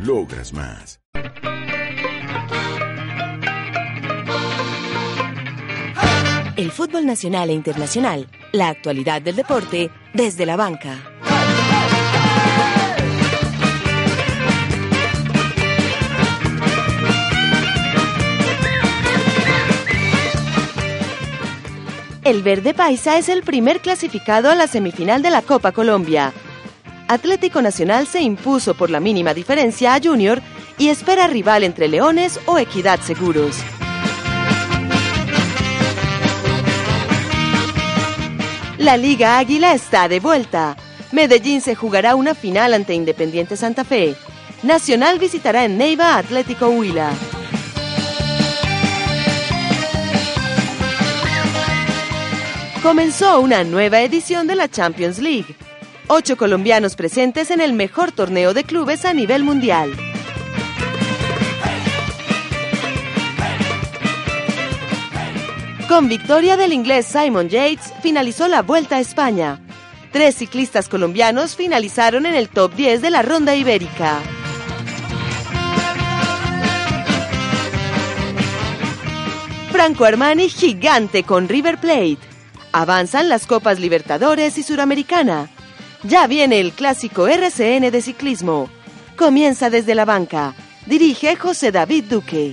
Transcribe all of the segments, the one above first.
Logras más. El fútbol nacional e internacional, la actualidad del deporte desde la banca. El Verde Paisa es el primer clasificado a la semifinal de la Copa Colombia. Atlético Nacional se impuso por la mínima diferencia a Junior y espera rival entre Leones o Equidad Seguros. La Liga Águila está de vuelta. Medellín se jugará una final ante Independiente Santa Fe. Nacional visitará en Neiva Atlético Huila. Comenzó una nueva edición de la Champions League. Ocho colombianos presentes en el mejor torneo de clubes a nivel mundial. Con victoria del inglés Simon Yates, finalizó la Vuelta a España. Tres ciclistas colombianos finalizaron en el top 10 de la ronda ibérica. Franco Armani gigante con River Plate. Avanzan las Copas Libertadores y Suramericana. Ya viene el clásico RCN de ciclismo. Comienza desde la banca. Dirige José David Duque.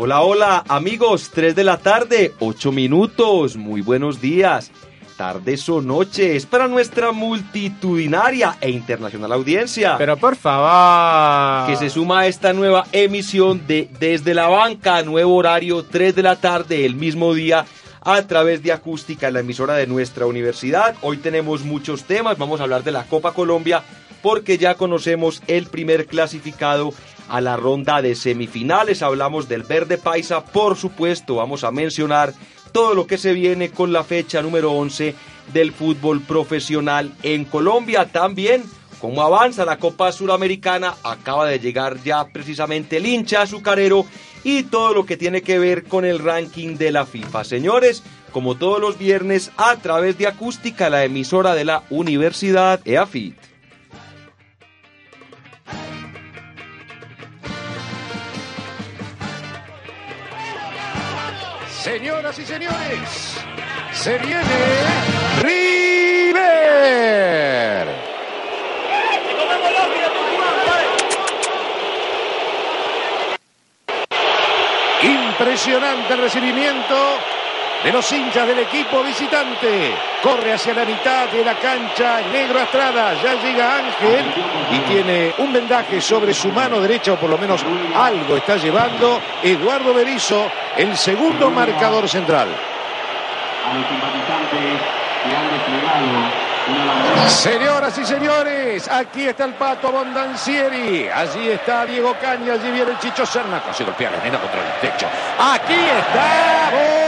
Hola, hola, amigos, 3 de la tarde, 8 minutos, muy buenos días, tardes o noches para nuestra multitudinaria e internacional audiencia. Pero por favor. Que se suma a esta nueva emisión de Desde la Banca, nuevo horario, 3 de la tarde, el mismo día, a través de acústica, la emisora de nuestra universidad. Hoy tenemos muchos temas, vamos a hablar de la Copa Colombia, porque ya conocemos el primer clasificado a la ronda de semifinales. Hablamos del verde paisa, por supuesto, vamos a mencionar todo lo que se viene con la fecha número 11 del fútbol profesional en Colombia. También cómo avanza la Copa Suramericana, acaba de llegar ya precisamente el hincha azucarero y todo lo que tiene que ver con el ranking de la FIFA. Señores, como todos los viernes, a través de acústica, la emisora de la Universidad EAFIT. Señoras y señores, se viene River. Impresionante recibimiento de los hinchas del equipo visitante. Corre hacia la mitad de la cancha Negro Estrada. Ya llega Ángel y tiene un vendaje sobre su mano derecha, o por lo menos algo está llevando. Eduardo Berizzo, el segundo marcador central. Señoras y señores, aquí está el Pato Bondancieri, allí está Diego Caña, allí viene el Chicho Serna, casi golpea la nena contra el techo. Aquí está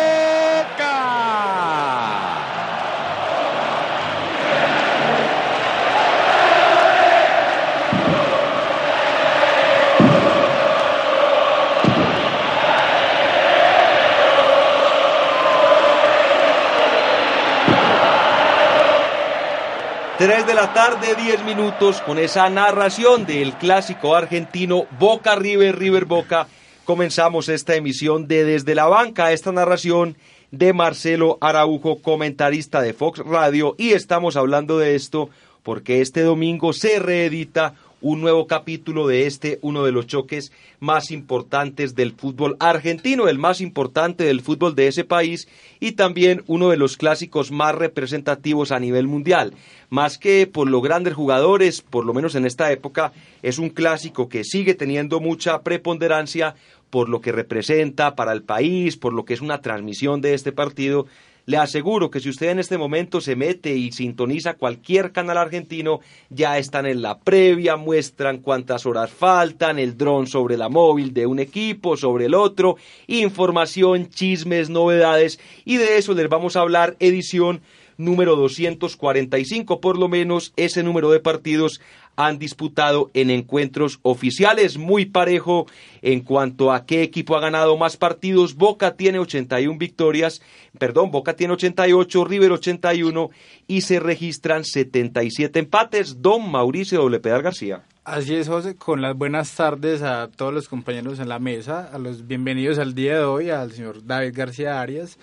3 de la tarde, 10 minutos, con esa narración del clásico argentino Boca River, River Boca, comenzamos esta emisión de Desde la Banca, esta narración de Marcelo Araujo, comentarista de Fox Radio, y estamos hablando de esto porque este domingo se reedita un nuevo capítulo de este, uno de los choques más importantes del fútbol argentino, el más importante del fútbol de ese país y también uno de los clásicos más representativos a nivel mundial. Más que por los grandes jugadores, por lo menos en esta época, es un clásico que sigue teniendo mucha preponderancia por lo que representa para el país, por lo que es una transmisión de este partido. Le aseguro que si usted en este momento se mete y sintoniza cualquier canal argentino, ya están en la previa, muestran cuántas horas faltan, el dron sobre la móvil de un equipo, sobre el otro, información, chismes, novedades, y de eso les vamos a hablar edición número 245, por lo menos ese número de partidos han disputado en encuentros oficiales muy parejo en cuanto a qué equipo ha ganado más partidos. Boca tiene 81 victorias, perdón, Boca tiene 88, River 81 y se registran 77 empates. Don Mauricio W. Pedal García. Así es, José, con las buenas tardes a todos los compañeros en la mesa, a los bienvenidos al día de hoy, al señor David García Arias,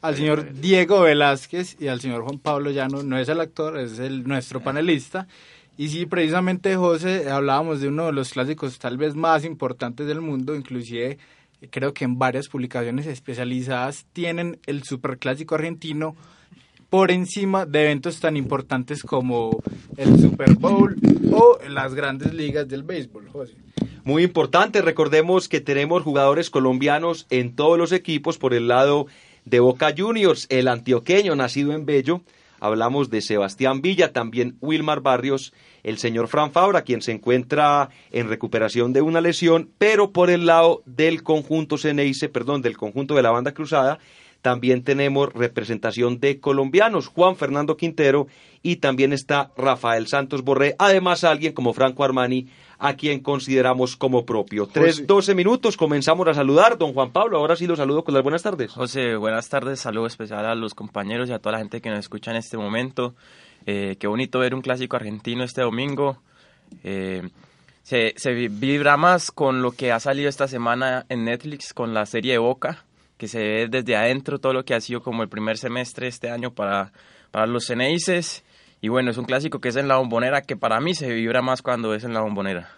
al señor Diego Velázquez y al señor Juan Pablo Llano, no es el actor, es el nuestro panelista. Y sí, precisamente, José, hablábamos de uno de los clásicos tal vez más importantes del mundo, inclusive creo que en varias publicaciones especializadas tienen el superclásico argentino por encima de eventos tan importantes como el Super Bowl o las grandes ligas del béisbol, José. Muy importante, recordemos que tenemos jugadores colombianos en todos los equipos por el lado de Boca Juniors, el antioqueño nacido en Bello, hablamos de Sebastián Villa, también Wilmar Barrios, el señor Fran Fabra, quien se encuentra en recuperación de una lesión, pero por el lado del conjunto Ceneice, perdón, del conjunto de la banda cruzada, también tenemos representación de colombianos, Juan Fernando Quintero y también está Rafael Santos Borré, además alguien como Franco Armani, a quien consideramos como propio. Tres, doce minutos, comenzamos a saludar. Don Juan Pablo, ahora sí lo saludo con las buenas tardes. José, buenas tardes, saludo especial a los compañeros y a toda la gente que nos escucha en este momento. Eh, qué bonito ver un clásico argentino este domingo. Eh, se, se vibra más con lo que ha salido esta semana en Netflix con la serie de Boca, que se ve desde adentro todo lo que ha sido como el primer semestre este año para, para los Ceneices y bueno, es un clásico que es en la bombonera, que para mí se vibra más cuando es en la bombonera.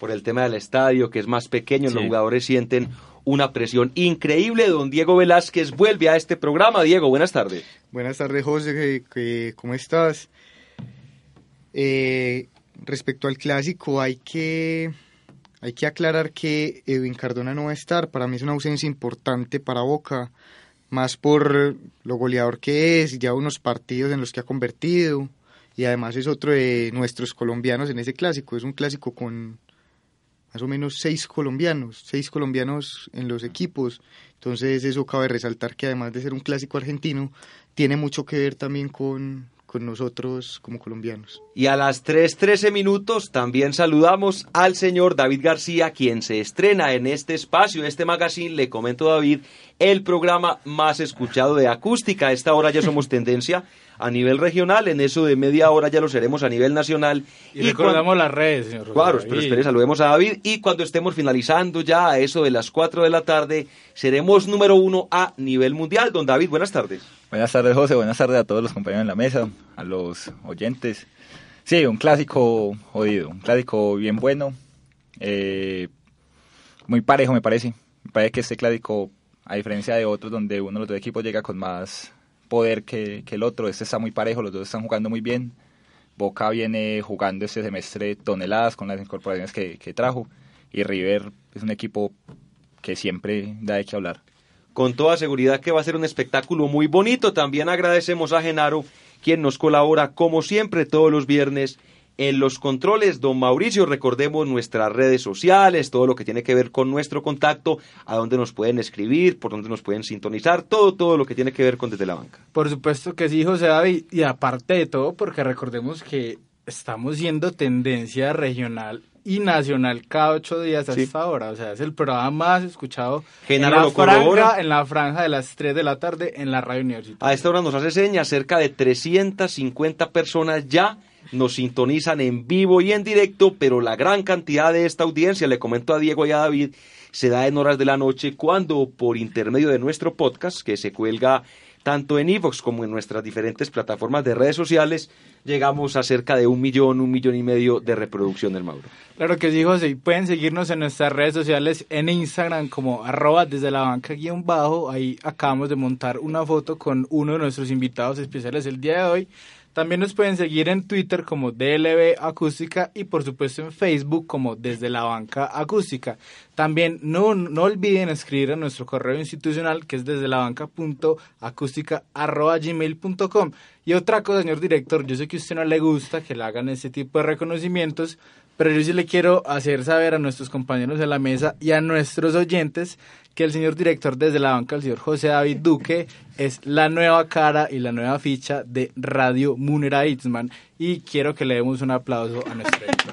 Por el tema del estadio, que es más pequeño, los jugadores sienten una presión increíble. Don Diego Velázquez vuelve a este programa. Diego, buenas tardes. Buenas tardes, José. ¿Cómo estás? Eh, respecto al clásico, hay que, hay que aclarar que Edwin Cardona no va a estar. Para mí es una ausencia importante para Boca, más por lo goleador que es, ya unos partidos en los que ha convertido y además es otro de nuestros colombianos en ese clásico. Es un clásico con más o menos seis colombianos, seis colombianos en los equipos. Entonces eso cabe resaltar que además de ser un clásico argentino, tiene mucho que ver también con, con nosotros como colombianos. Y a las 3.13 minutos también saludamos al señor David García, quien se estrena en este espacio, este magazine, le comento David, el programa más escuchado de acústica. A esta hora ya somos tendencia a nivel regional, en eso de media hora ya lo seremos a nivel nacional. Y, recordamos las redes, señor. Claro, pero espere, saludemos a David y cuando estemos finalizando ya a eso de las 4 de la tarde, seremos número uno a nivel mundial. Don David, buenas tardes. Buenas tardes, José, buenas tardes a todos los compañeros en la mesa, a los oyentes. Sí, un clásico jodido, un clásico bien bueno, eh, muy parejo me parece. Me parece que este clásico, a diferencia de otros donde uno de los dos equipos llega con más poder que, el otro. Este está muy parejo, los dos están jugando muy bien. Boca viene jugando este semestre toneladas con las incorporaciones que, que trajo. Y River es un equipo que siempre da de qué hablar. Con toda seguridad que va a ser un espectáculo muy bonito. También agradecemos a Genaro, quien nos colabora como siempre todos los viernes en los controles, don Mauricio, recordemos nuestras redes sociales, todo lo que tiene que ver con nuestro contacto, a dónde nos pueden escribir, por dónde nos pueden sintonizar, todo, todo lo que tiene que ver con desde la banca. Por supuesto que sí, José David, y aparte de todo, porque recordemos que estamos siendo tendencia regional y nacional cada ocho días hasta esta hora. O sea, es el programa más escuchado en la, franja, en la franja de las 3 de la tarde en la radio universitaria. A esta hora nos hace señas cerca de 350 personas ya nos sintonizan en vivo y en directo, pero la gran cantidad de esta audiencia, le comento a Diego y a David, se da en horas de la noche cuando por intermedio de nuestro podcast, que se cuelga tanto en Evox como en nuestras diferentes plataformas de redes sociales, llegamos a cerca de un millón, un millón y medio de reproducción del Mauro. Claro que sí, José. Pueden seguirnos en nuestras redes sociales, en Instagram como arroba desde la banca guion bajo. Ahí acabamos de montar una foto con uno de nuestros invitados especiales el día de hoy También nos pueden seguir en Twitter como DLB Acústica y por supuesto en Facebook como Desde la Banca Acústica. También no, no olviden escribir a nuestro correo institucional que es desde la banca.acústica.gmail.com. Y otra cosa, señor director, yo sé que a usted no le gusta que le hagan ese tipo de reconocimientos, pero yo sí le quiero hacer saber a nuestros compañeros de la mesa y a nuestros oyentes que el señor director desde la banca, el señor José David Duque, es la nueva cara y la nueva ficha de Radio Munera Itzman. Y quiero que le demos un aplauso a nuestro director.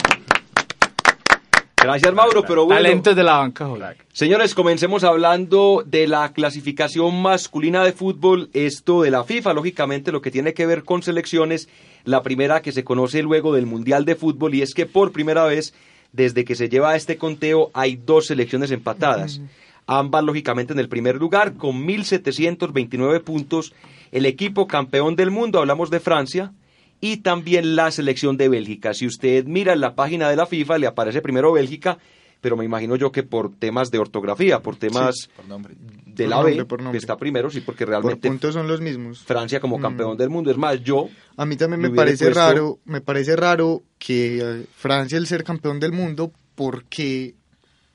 Gracias, Mauro, pero bueno. Talentos de la banca, Jorge. Señores, comencemos hablando de la clasificación masculina de fútbol, esto de la FIFA, lógicamente lo que tiene que ver con selecciones, la primera que se conoce luego del Mundial de Fútbol y es que por primera vez desde que se lleva este conteo hay dos selecciones empatadas. Ambas lógicamente en el primer lugar con 1729 puntos, el equipo campeón del mundo, hablamos de Francia, y también la selección de Bélgica. Si usted mira en la página de la FIFA, le aparece primero Bélgica, pero me imagino yo que por temas de ortografía, por temas por nombre. de Por la nombre, B, por que está primero, sí, porque Por realmente puntos son los mismos. Francia como Mm. campeón del mundo. Es más, yo, A mí también me parece puesto- raro, me parece raro que eh, Francia el ser campeón del mundo porque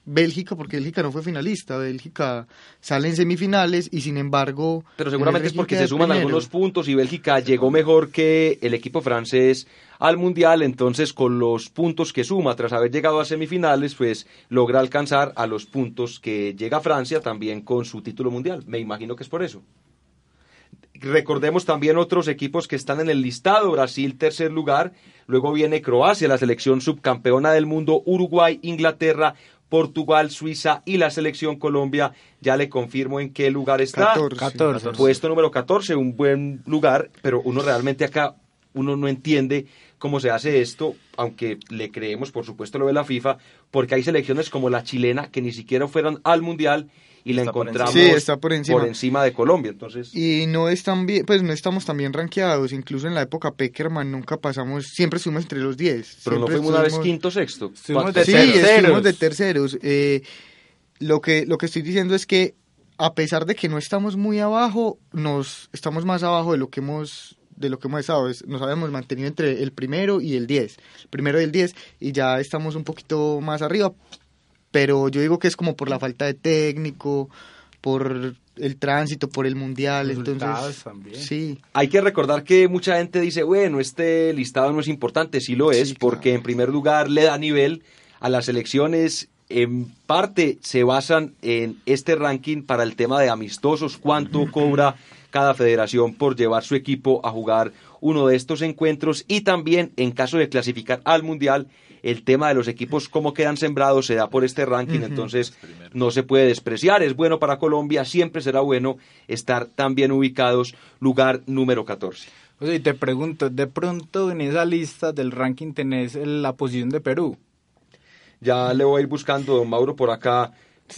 Bélgica, porque Bélgica no fue finalista, Bélgica sale en semifinales y sin embargo... pero en seguramente es porque se suman primero. algunos puntos y Bélgica llegó mejor que el equipo francés al Mundial, entonces con los puntos que suma tras haber llegado a semifinales, pues logra alcanzar a los puntos que llega Francia también con su título mundial. Me imagino que es por eso. Recordemos también otros equipos que están en el listado. Brasil, tercer lugar. Luego viene Croacia, la selección subcampeona del mundo. Uruguay, Inglaterra, Portugal, Suiza y la selección Colombia. Ya le confirmo en qué lugar está. 14. 14. Puesto número 14, un buen lugar, pero uno realmente acá, uno no entiende cómo se hace esto, aunque le creemos, por supuesto, lo de la FIFA, porque hay selecciones como la chilena que ni siquiera fueron al Mundial y la Está por encontramos encima. Sí, está por encima. de Colombia. Entonces, Y no están bien, pues no estamos tan bien rankeados, incluso en la época Peckerman nunca pasamos, siempre estuvimos entre los 10. pero no fuimos una vez quinto, sexto. Estuvimos de Sí, terceros. estuvimos de terceros. Eh, lo, que, lo que estoy diciendo es que a pesar de que no estamos muy abajo, nos estamos más abajo de lo que hemos de lo que hemos estado, Es- nos habíamos mantenido entre el primero y el 10, el primero y el 10 y ya estamos un poquito más arriba, pero yo digo que es como por la falta de técnico, por el tránsito, por el mundial, Resultados entonces también. sí, Hay que recordar que mucha gente dice, bueno, este listado no es importante, sí lo es, Sí, porque claro. en primer lugar le da nivel a las elecciones. En parte se basan en este ranking para el tema de amistosos, cuánto cobra cada federación por llevar su equipo a jugar uno de estos encuentros y también en caso de clasificar al mundial el tema de los equipos cómo quedan sembrados se da por este ranking entonces no se puede despreciar es bueno para Colombia siempre será bueno estar tan bien ubicados lugar número 14 O sea, y te pregunto, de pronto en esa lista del ranking tenés la posición de Perú. Ya le voy a ir buscando, don Mauro, por acá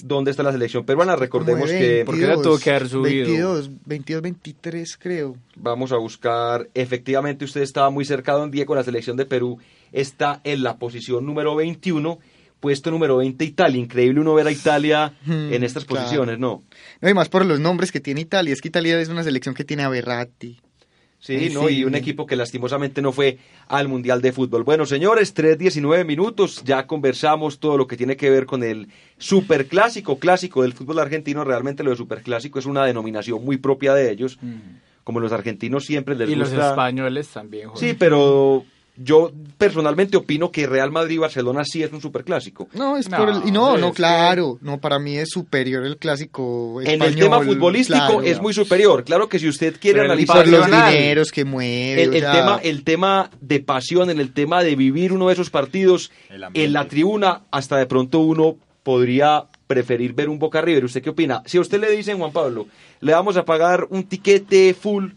dónde está la selección peruana. Recordemos como de que ¿Por qué la tuvo que haber subido? 22, 22, 23 creo. vamos a buscar, efectivamente usted estaba muy cerca, don Diego, la selección de Perú está en la posición número 21, puesto número 20 Italia. Increíble uno ver a Italia Hmm, en estas claro. posiciones, ¿no? No, y más por los nombres que tiene Italia. Es que Italia es una selección que tiene a Berratti. Sí, Ay, ¿no? sí. Y un equipo que lastimosamente no fue al Mundial de Fútbol. Bueno, señores, 3.19 minutos. Ya conversamos todo lo que tiene que ver con el superclásico, clásico del fútbol argentino. Realmente lo de superclásico es una denominación muy propia de ellos. Como los argentinos siempre les y los gusta. españoles también. Jorge. Sí, pero yo personalmente opino que Real Madrid y Barcelona sí es un superclásico. No, es No, por el... Y no, es no, que- claro. No, para mí es superior el clásico en el tema futbolístico claro. es muy superior. Claro que si usted quiere Pero analizar por los dineros que mueve. el, el tema, el tema de pasión, en el tema de vivir uno de esos partidos en la tribuna, hasta de pronto uno podría preferir ver un Boca River. ¿Usted qué opina? Si a usted le dicen, Juan Pablo, le vamos a pagar un tiquete full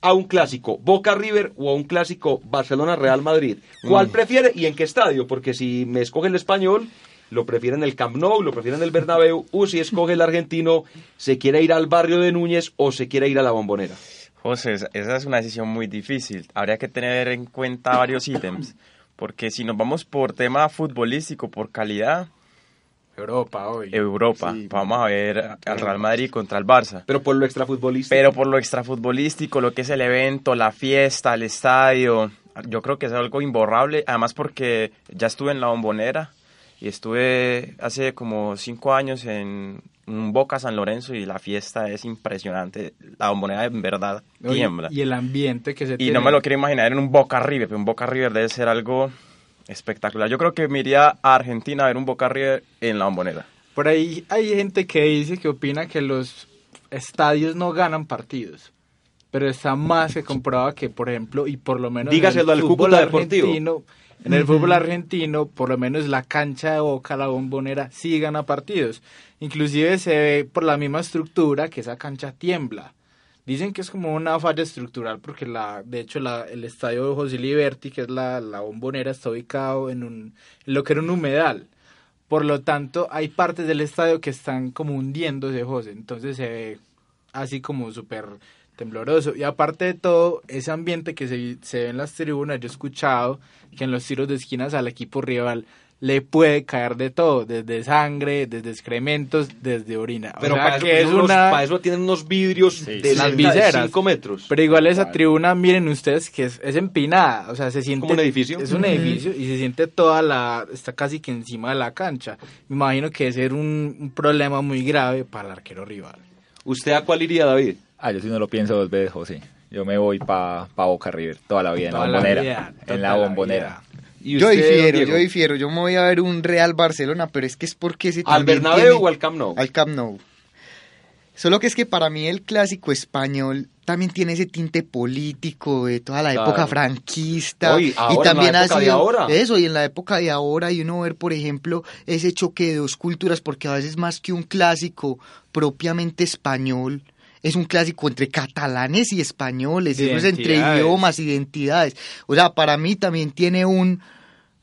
a un clásico Boca River o a un clásico Barcelona Real Madrid, ¿cuál prefiere y en qué estadio? Porque si me escoge el español, lo prefiere en el Camp Nou, lo prefiere en el Bernabéu, o si escoge el argentino, se quiere ir al barrio de Núñez o se quiere ir a la Bombonera. José, esa es una decisión muy difícil. Habría que tener en cuenta varios ítems. Porque si nos vamos por tema futbolístico, por calidad, Europa hoy. Europa. Sí. Vamos a ver al Real Madrid contra el Barça. Pero por lo extrafutbolístico. Pero por lo extrafutbolístico, lo que es el evento, la fiesta, el estadio, yo creo que es algo imborrable. Además porque ya estuve en la bombonera y estuve hace como cinco años en un Boca San Lorenzo y la fiesta es impresionante. La bombonera en verdad tiembla. Y el ambiente que se Y tiene. no me lo quiero imaginar en un Boca River, pero un Boca River debe ser algo espectacular. Yo creo que me iría a Argentina a ver un Boca River en la bombonera. Por ahí hay gente que dice que opina que los estadios no ganan partidos. Pero está más que comprobado que, por ejemplo, y por lo menos Dígaselo en al el fútbol Deportivo. argentino, en el fútbol argentino, por lo menos la cancha de Boca, la bombonera, sí gana partidos. Inclusive se ve por la misma estructura que esa cancha tiembla. Dicen que es como una falla estructural porque la, de hecho la, el estadio de José Liberti, que es la, la bombonera, está ubicado en, un, lo que era un humedal. Por lo tanto, hay partes del estadio que están como hundiéndose, José. Entonces se ve así como súper tembloroso. Y aparte de todo, ese ambiente que se, se ve en las tribunas, yo he escuchado que en los tiros de esquinas al equipo rival le puede caer de todo, desde sangre, desde excrementos, desde orina. O Pero sea, para, eso, que es tienen unos- una... para eso tienen unos vidrios de Las viseras. 5 metros. Pero igual esa tribuna, miren ustedes que es, es empinada, o sea, se siente... ¿Como un edificio? Es un edificio y se siente toda la... está casi que encima de la cancha. Me imagino que debe ser un, un problema muy grave para el arquero rival. ¿Usted a cuál iría, David? Ah, yo sí no lo pienso dos veces, José. Yo me voy para pa Boca River toda la vida en Toda la la bombonera. vida, en la bombonera. ¿Y Yo difiero, yo difiero. Yo me voy a ver un Real Barcelona, pero es que es porque ese ¿Al Bernabéu tiene- o al Camp Nou? Al Camp Nou. Solo que es que para mí el clásico español también tiene ese tinte político de toda la Claro. época franquista Oye, ahora, y en también la ha época de sido ahora. eso y en la época de ahora y uno ver por ejemplo ese choque de dos culturas porque a veces más que un clásico propiamente español es un clásico entre catalanes y españoles, es entre idiomas, identidades. O sea, para mí también tiene un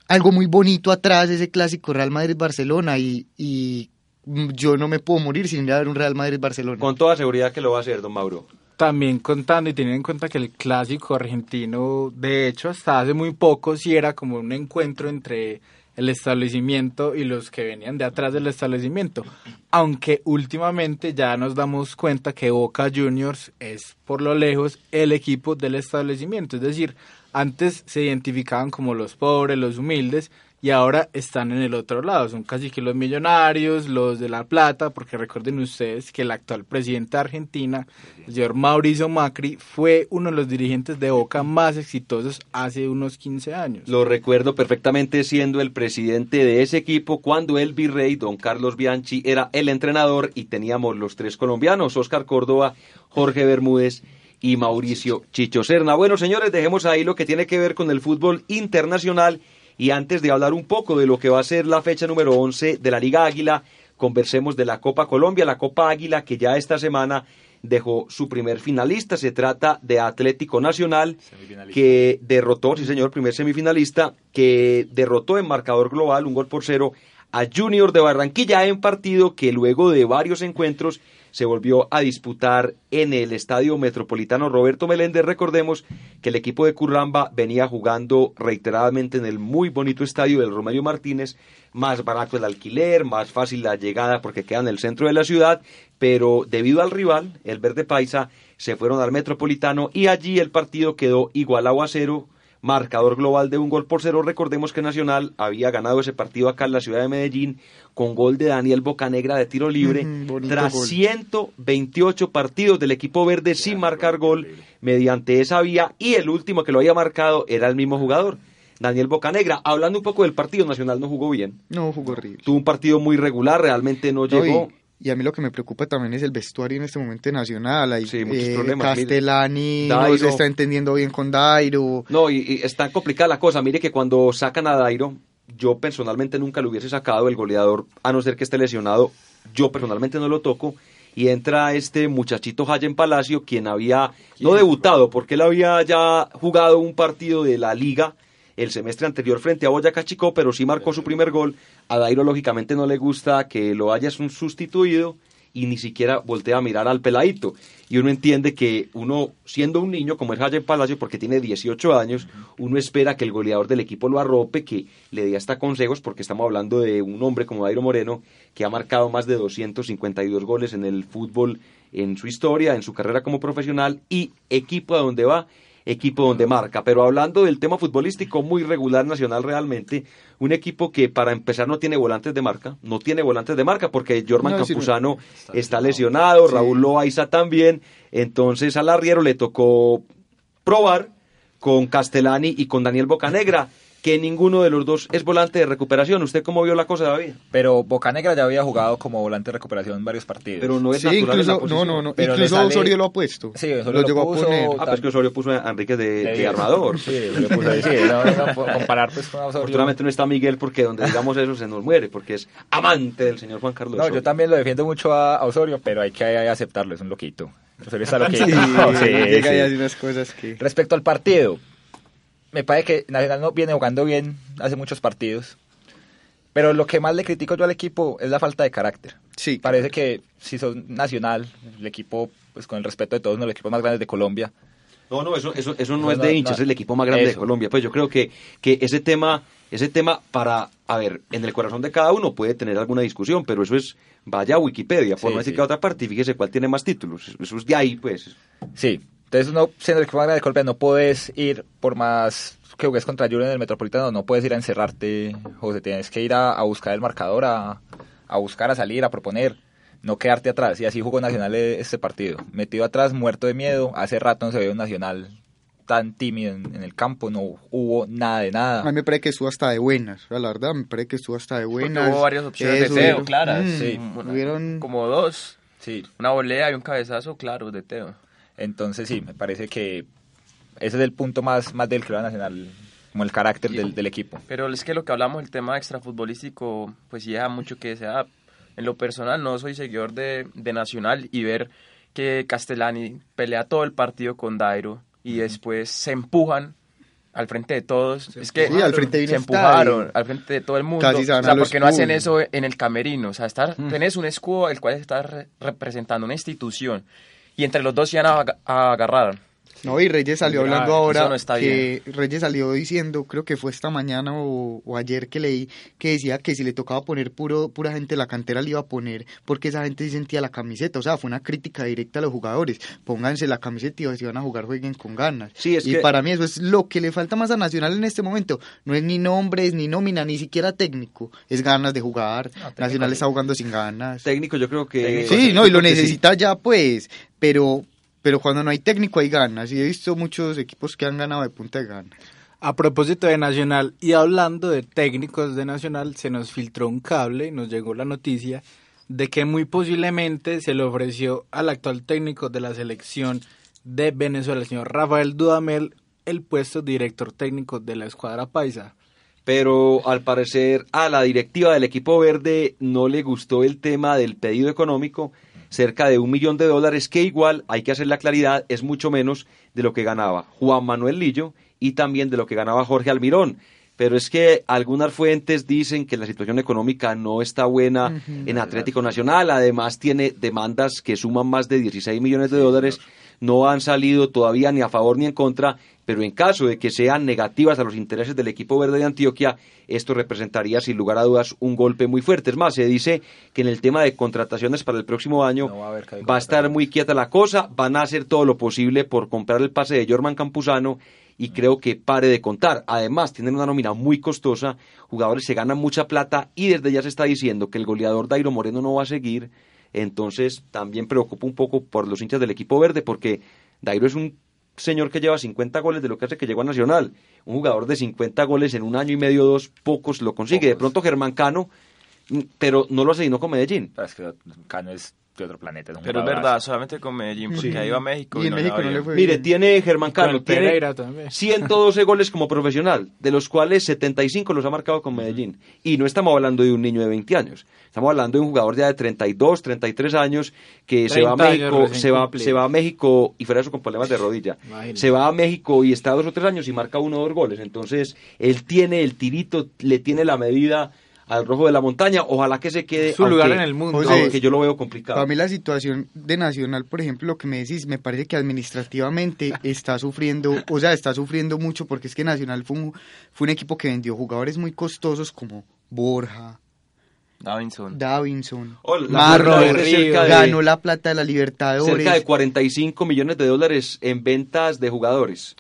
algo muy bonito atrás ese clásico Real Madrid-Barcelona y, y yo no me puedo morir sin ir a ver un Real Madrid-Barcelona. Con toda seguridad que lo va a hacer, don Mauro. También contando y teniendo en cuenta que el clásico argentino, de hecho, hasta hace muy poco sí era como un encuentro entre el establecimiento y los que venían de atrás del establecimiento. Aunque últimamente ya nos damos cuenta que Boca Juniors es por lo lejos el equipo del establecimiento. Es decir, antes se identificaban como los pobres, los humildes, y ahora están en el otro lado. Son casi que los millonarios, los de la plata, porque recuerden ustedes que el actual presidente de Argentina, el señor Mauricio Macri, fue uno de los dirigentes de Boca más exitosos hace unos 15 años. Lo recuerdo perfectamente siendo el presidente de ese equipo cuando el virrey, don Carlos Bianchi, era el entrenador y teníamos los tres colombianos, Oscar Córdoba, Jorge Bermúdez y Mauricio Chicho Serna. Bueno, señores, dejemos ahí lo que tiene que ver con el fútbol internacional y antes de hablar un poco de lo que va a ser la fecha número 11 de la Liga Águila, conversemos de la Copa Colombia, la Copa Águila que ya esta semana dejó su primer finalista. Se trata de Atlético Nacional, que derrotó, sí señor, primer semifinalista, que derrotó en marcador global un gol por cero a Junior de Barranquilla en partido que luego de varios encuentros se volvió a disputar en el Estadio Metropolitano Roberto Meléndez. Recordemos que el equipo de Curramba venía jugando reiteradamente en el muy bonito estadio del Romelio Martínez, más barato el alquiler, más fácil la llegada porque queda en el centro de la ciudad, pero debido al rival, el Verde Paisa, se fueron al Metropolitano y allí el partido quedó igualado a cero marcador global de un gol por cero. Recordemos que Nacional había ganado ese partido acá en la ciudad de Medellín con gol de Daniel Bocanegra de tiro libre tras gol. 128 partidos del equipo verde sin marcar gol mediante esa vía y el último que lo había marcado era el mismo jugador, Daniel Bocanegra. Hablando un poco del partido, Nacional no jugó bien. No, jugó horrible. Tuvo un partido muy regular, realmente no No, llegó. y, y a mí lo que me preocupa también es el vestuario en este momento nacional. Hay, Sí, muchos eh, problemas. Castellani no Dairo. se está entendiendo bien con Dairo. No, y, y está complicada la cosa. Mire que cuando sacan a Dairo, yo personalmente nunca lo hubiese sacado el goleador, a no ser que esté lesionado. Yo personalmente no lo toco. Y entra este muchachito Jayen Palacio, quien había no debutado, porque él había ya jugado un partido de la liga el semestre anterior frente a Boyacá Chico, pero sí marcó su primer gol. A Dairo lógicamente no le gusta que lo hayas un sustituido y ni siquiera voltea a mirar al peladito. Y uno entiende que uno, siendo un niño como es Jaime Palacio, porque tiene 18 años, uno espera que el goleador del equipo lo arrope, que le dé hasta consejos, porque estamos hablando de un hombre como Dairo Moreno, que ha marcado más de 252 goles en el fútbol en su historia, en su carrera como profesional, y equipo a donde va equipo donde marca. Pero hablando del tema futbolístico, muy regular nacional realmente, un equipo que para empezar no tiene volantes de marca, no tiene volantes de marca porque Jorman No, sí, Campuzano está lesionado, Sí. Raúl Loaiza también, entonces al arriero le tocó probar con Castellani y con Daniel Bocanegra, que ninguno de los dos es volante de recuperación. ¿Usted cómo vio la cosa, David? Pero Bocanegra ya había jugado como volante de recuperación en varios partidos. Pero no es Sí, natural incluso, no, posición. no, no, Pero incluso sale- Osorio lo ha puesto. Sí, Osorio lo lo llegó puso. a poner. Ah, pues que Osorio puso a Enrique de, de armador. Sí, le puso ahí, sí, no, no, comparar pues con Osorio. Afortunadamente no está Miguel porque donde digamos eso se nos muere, porque es amante del señor Juan Carlos No, Osorio. yo también lo defiendo mucho a, a Osorio, pero hay que aceptarlo, es un loquito. Osorio está loquito. Sí, Sí, llega sí. y hace unas cosas que... Respecto al partido, me parece que Nacional no viene jugando bien hace muchos partidos. Pero lo que más le critico yo al equipo es la falta de carácter. Sí, Parece que si son Nacional, el equipo, pues con el respeto de todos, uno de los equipos más grandes de Colombia. No, no, eso, eso, eso no No, es de hinchas, no. es el equipo más grande de. Colombia. Pues yo creo que, que ese tema, ese tema para, a ver, en el corazón de cada uno puede tener alguna discusión, pero eso es, vaya a Wikipedia, por Sí, no decir sí. que a otra parte, y fíjese cuál tiene más títulos. Eso es de ahí, pues. Sí, entonces uno, siendo el equipo más grande de Colombia, no puedes ir por más que juegues contra Junior en el Metropolitano, no puedes ir a encerrarte, José, tienes que ir a, a buscar el marcador, a, a buscar, a salir, a proponer, no quedarte atrás. Y así jugó Nacional e- este partido, metido atrás, muerto de miedo, hace rato no se veía un Nacional tan tímido en, en el campo, no hubo nada de A nada. mí me parece que estuvo hasta de buenas, la verdad, me parece que estuvo hasta de buenas. hubo varias opciones Eso, de Teo, hubieron- claras. mm, sí. Una- hubieron- Como dos. Sí, Una volea y un cabezazo, claro, de Teo. Entonces sí, me parece que ese es el punto más, más del va Nacional, como el carácter del, del equipo. Pero es que lo que hablamos, el tema extrafutbolístico, pues sí deja mucho que desear. En lo personal no soy seguidor de, de Nacional y ver que Castellani pelea todo el partido con Dairo y después se empujan al frente de todos. es que Sí, al frente se empujaron al frente de todo el mundo. Casi se o van sea, a los ¿por qué no hacen eso en el camerino? O sea, estar, tenés un escudo el cual está re- representando una institución y entre los dos se van a, ag- a agarrar. No, y Reyes salió hablando eso ahora no está que Reyes salió diciendo, creo que fue esta mañana o, o ayer que leí, que decía que si le tocaba poner puro pura gente de la cantera le iba a poner porque esa gente sí sentía la camiseta, o sea, fue una crítica directa a los jugadores, pónganse la camiseta y si van a jugar jueguen con ganas. Sí, es y que- para mí eso es lo que le falta más a Nacional en este momento, no es ni nombres, ni nómina, ni siquiera técnico, es ganas de jugar, Nacional está jugando sin ganas. Técnico, yo creo que. Sí, no, y lo sí. necesita ya, pues, pero, pero cuando no hay técnico hay ganas, y he visto muchos equipos que han ganado de punta de ganas. A propósito de Nacional y hablando de técnicos de Nacional, se nos filtró un cable, nos llegó la noticia de que muy posiblemente se le ofreció al actual técnico de la selección de Venezuela, el señor Rafael Dudamel, el puesto de director técnico de la escuadra paisa. pero al parecer a la directiva del equipo verde no le gustó el tema del pedido económico, cerca de un millón de dólares, que igual, hay que hacer la claridad, es mucho menos de lo que ganaba Juan Manuel Lillo y también de lo que ganaba Jorge Almirón. Pero es que algunas fuentes dicen que la situación económica no está buena en Atlético Nacional, además tiene demandas que suman más de 16 millones de dólares, no han salido todavía ni a favor ni en contra, pero en caso de que sean negativas a los intereses del equipo verde de Antioquia, esto representaría sin lugar a dudas un golpe muy fuerte. Es más, se dice que en el tema de contrataciones para el próximo año No va a haber va a estar muy quieta la cosa, van a hacer todo lo posible por comprar el pase de Jorman Campuzano y creo que pare de contar. Además, tienen una nómina muy costosa, jugadores se ganan mucha plata y desde ya se está diciendo que el goleador Dairo Moreno no va a seguir, entonces también preocupa un poco por los hinchas del equipo verde porque Dairo es un señor que lleva 50 goles de lo que hace que llegó a Nacional. Un jugador de 50 goles en un año y medio, dos, pocos lo consigue. De pronto Germán Cano, mm, pero no lo asignó con Medellín. Es que Cano es de otro planeta. un Pero es verdad, solamente con Medellín, porque ahí va a México. Y en no le México no le fue Mire, bien. tiene Germán el tiene Pereira también. 112 goles como profesional, de los cuales 75 los ha marcado con Medellín. Y no estamos hablando de un niño de 20 años, estamos hablando de un jugador ya de 32, 33 años que se va a 30 años México, se va, se va a México y fuera de eso con problemas de rodilla. Imagínate. Se va a México y está dos o tres años y marca uno o dos goles. Entonces, él tiene el tirito, le tiene la medida al Rojo de la Montaña. Ojalá que se quede. Su lugar en el mundo. José, Aunque yo lo veo complicado. Para mí la situación de Nacional, por ejemplo, lo que me decís, me parece que administrativamente está sufriendo, o sea, está sufriendo mucho porque es que Nacional fue un, fue un equipo que vendió jugadores muy costosos como Borja, Davinson. Davinson, Oh, Marro, ganó la plata de la Libertadores. Cerca de 45 millones de dólares en ventas de jugadores.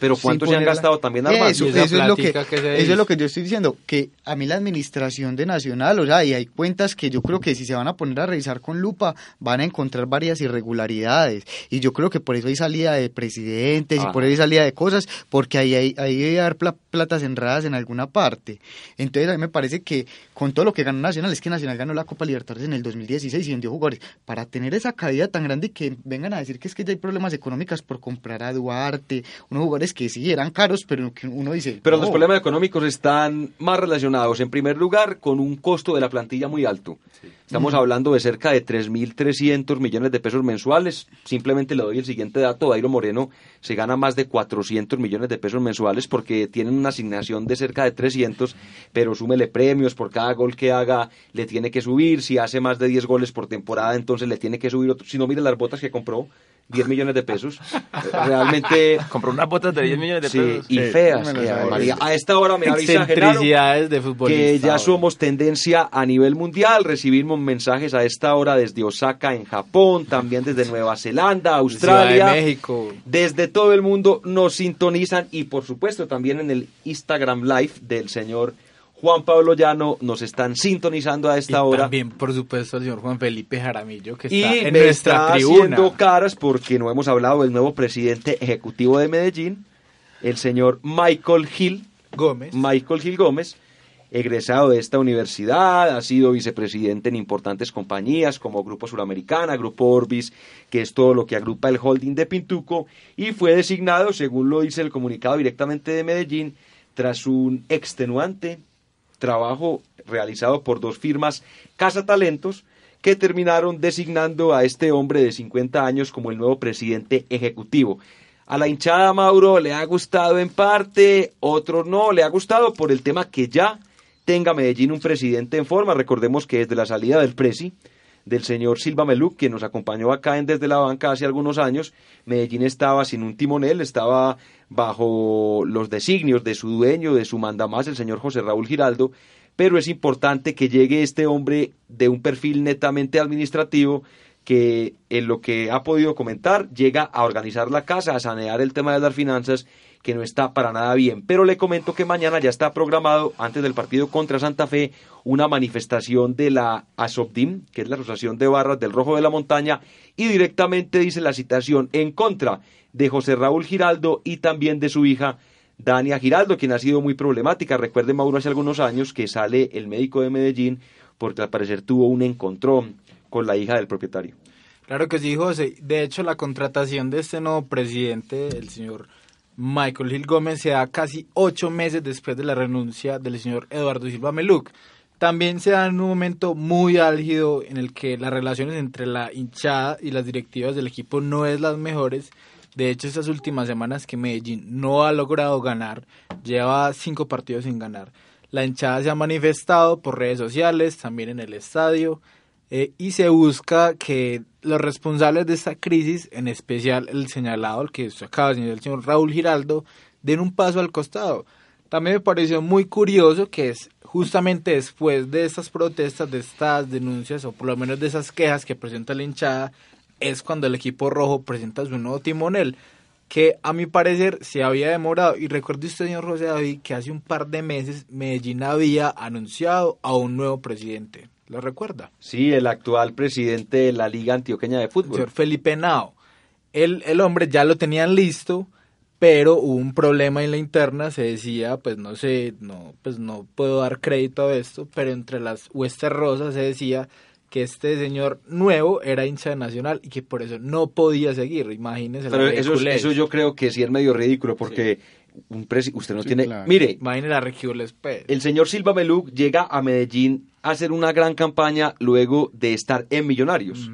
Pero ¿cuánto se han gastado también Armando? Eso, eso es lo que, eso es lo que yo estoy diciendo, que a mí la administración de Nacional, o sea, y hay cuentas que yo creo que si se van a poner a revisar con lupa, van a encontrar varias irregularidades. Y yo creo que por eso hay salida de presidentes Ajá. y por eso hay salida de cosas, porque ahí, hay, ahí debe haber pla- platas enradas en alguna parte. Entonces a mí me parece que con todo lo que ganó Nacional, es que Nacional ganó la Copa Libertadores en el 2016 y vendió jugadores. Para tener esa caída tan grande y que vengan a decir que es que ya hay problemas económicos por comprar a Duarte, unos jugadores que sí eran caros, pero que uno dice... Pero "No". los problemas económicos están más relacionados, en primer lugar, con un costo de la plantilla muy alto. Estamos hablando de cerca de 3.300 millones de pesos mensuales. Simplemente le doy el siguiente dato. Dairo Moreno se gana más de 400 millones de pesos mensuales porque tienen una asignación de cerca de 300, pero súmele premios por cada gol que haga, le tiene que subir. Si hace más de 10 goles por temporada, entonces le tiene que subir otro. Si no, mire las botas que compró, 10 millones de pesos. Realmente... Compró unas botas de 10 millones de Sí, pesos. y Sí, feas. que, María. A esta hora me avisa Genaro Excentricidades de futbolista. que ya somos tendencia a nivel mundial. Recibimos mensajes a esta hora desde Osaka en Japón, también desde Nueva Zelanda, Australia. De México. Desde todo el mundo nos sintonizan y por supuesto también en el Instagram Live del señor Juan Pablo Llano nos están sintonizando a esta y hora. también, por supuesto, el señor Juan Felipe Jaramillo, que Y está en me nuestra está tribuna. haciendo caras porque no hemos hablado del nuevo presidente ejecutivo de Medellín, el señor Michael Hill. Gómez. Michael Gil Gómez, egresado de esta universidad, ha sido vicepresidente en importantes compañías como Grupo Suramericana, Grupo Orbis, que es todo lo que agrupa el holding de Pintuco, y fue designado, según lo dice el comunicado directamente de Medellín, tras un extenuante trabajo realizado por dos firmas Casa Talentos, que terminaron designando a este hombre de 50 años como el nuevo presidente ejecutivo. A la hinchada Mauro le ha gustado en parte, otros no, le ha gustado por el tema que ya tenga Medellín un presidente en forma. Recordemos que desde la salida del Presi, del señor Silva Meluc, que nos acompañó acá en Desde la Banca hace algunos años, Medellín estaba sin un timonel, estaba bajo los designios de su dueño, de su mandamás, el señor José Raúl Giraldo, pero es importante que llegue este hombre de un perfil netamente administrativo que en lo que ha podido comentar llega a organizar la casa, a sanear el tema de las finanzas que no está para nada bien. Pero le comento que mañana ya está programado, antes del partido contra Santa Fe, una manifestación de la ASOBDIM, que es la Asociación de Barras del Rojo de la Montaña, y directamente dice la citación en contra de José Raúl Giraldo y también de su hija Dania Giraldo, quien ha sido muy problemática. Recuerde, Mauro, hace algunos años que sale el médico de Medellín porque al parecer tuvo un encontrón con la hija del propietario. Claro que sí, José. De hecho, la contratación de este nuevo presidente, el señor Michael Gil Gómez, se da casi ocho meses después de la renuncia del señor Eduardo Silva Meluc. También se da en un momento muy álgido en el que las relaciones entre la hinchada y las directivas del equipo no es las mejores. De hecho, estas últimas semanas que Medellín no ha logrado ganar, lleva cinco partidos sin ganar. La hinchada se ha manifestado por redes sociales, también en el estadio, eh, y se busca que los responsables de esta crisis, en especial el señalado, el que usted acaba de señalar, el señor Raúl Giraldo, den un paso al costado. También me pareció muy curioso que es justamente después de estas protestas, de estas denuncias, o por lo menos de esas quejas que presenta la hinchada, es cuando el equipo rojo presenta su nuevo timonel, que a mi parecer se había demorado. Y recuerde usted, señor José David, que hace un par de meses Medellín había anunciado a un nuevo presidente. ¿Lo recuerda? Sí, el actual presidente de la Liga Antioqueña de El Fútbol. señor Felipe Nao. El, el hombre ya lo tenían listo, pero hubo un problema en la interna, se decía, pues no sé, no, pues no puedo dar crédito a esto, pero entre las huestes rosas se decía que este señor nuevo era hincha de Nacional y que por eso no podía seguir, imagínese Pero la eso, eso yo creo que sí es medio ridículo porque un presi- usted no Sí, tiene... claro. Mire, Imagínese la ridiculez, pues. el señor Silva Meluc llega a Medellín hacer una gran campaña luego de estar en Millonarios.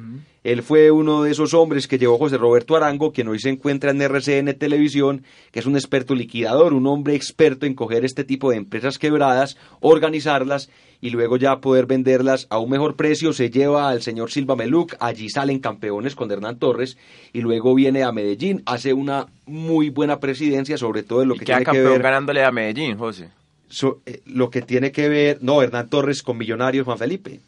Él fue uno de esos hombres que llevó José Roberto Arango, quien hoy se encuentra en RCN Televisión, que es un experto liquidador, un hombre experto en coger este tipo de empresas quebradas, organizarlas y luego ya poder venderlas a un mejor precio. Se lleva al señor Silva Meluc, allí salen campeones con Hernán Torres y luego viene a Medellín, hace una muy buena presidencia, sobre todo en lo Y que tiene que campeón ver ganándole a Medellín, José. So- eh, lo que tiene que ver, no, Hernán Torres con Millonarios, Juan Felipe,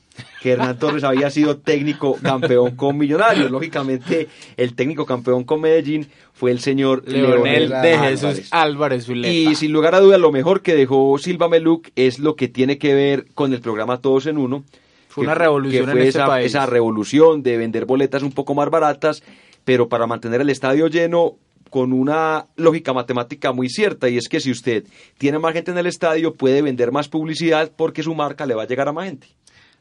que Hernán Torres había sido técnico campeón con Millonarios. Lógicamente, el técnico campeón con Medellín fue el señor Leonel de. Jesús Álvarez Zuleta. Y sin lugar a dudas, lo mejor que dejó Silva Meluc es lo que tiene que ver con el programa Todos en Uno. Fue que una revolución que en este esa, país. esa revolución de vender boletas un poco más baratas, pero para mantener el estadio lleno con una lógica matemática muy cierta, y es que si usted tiene más gente en el estadio, puede vender más publicidad porque su marca le va a llegar a más gente.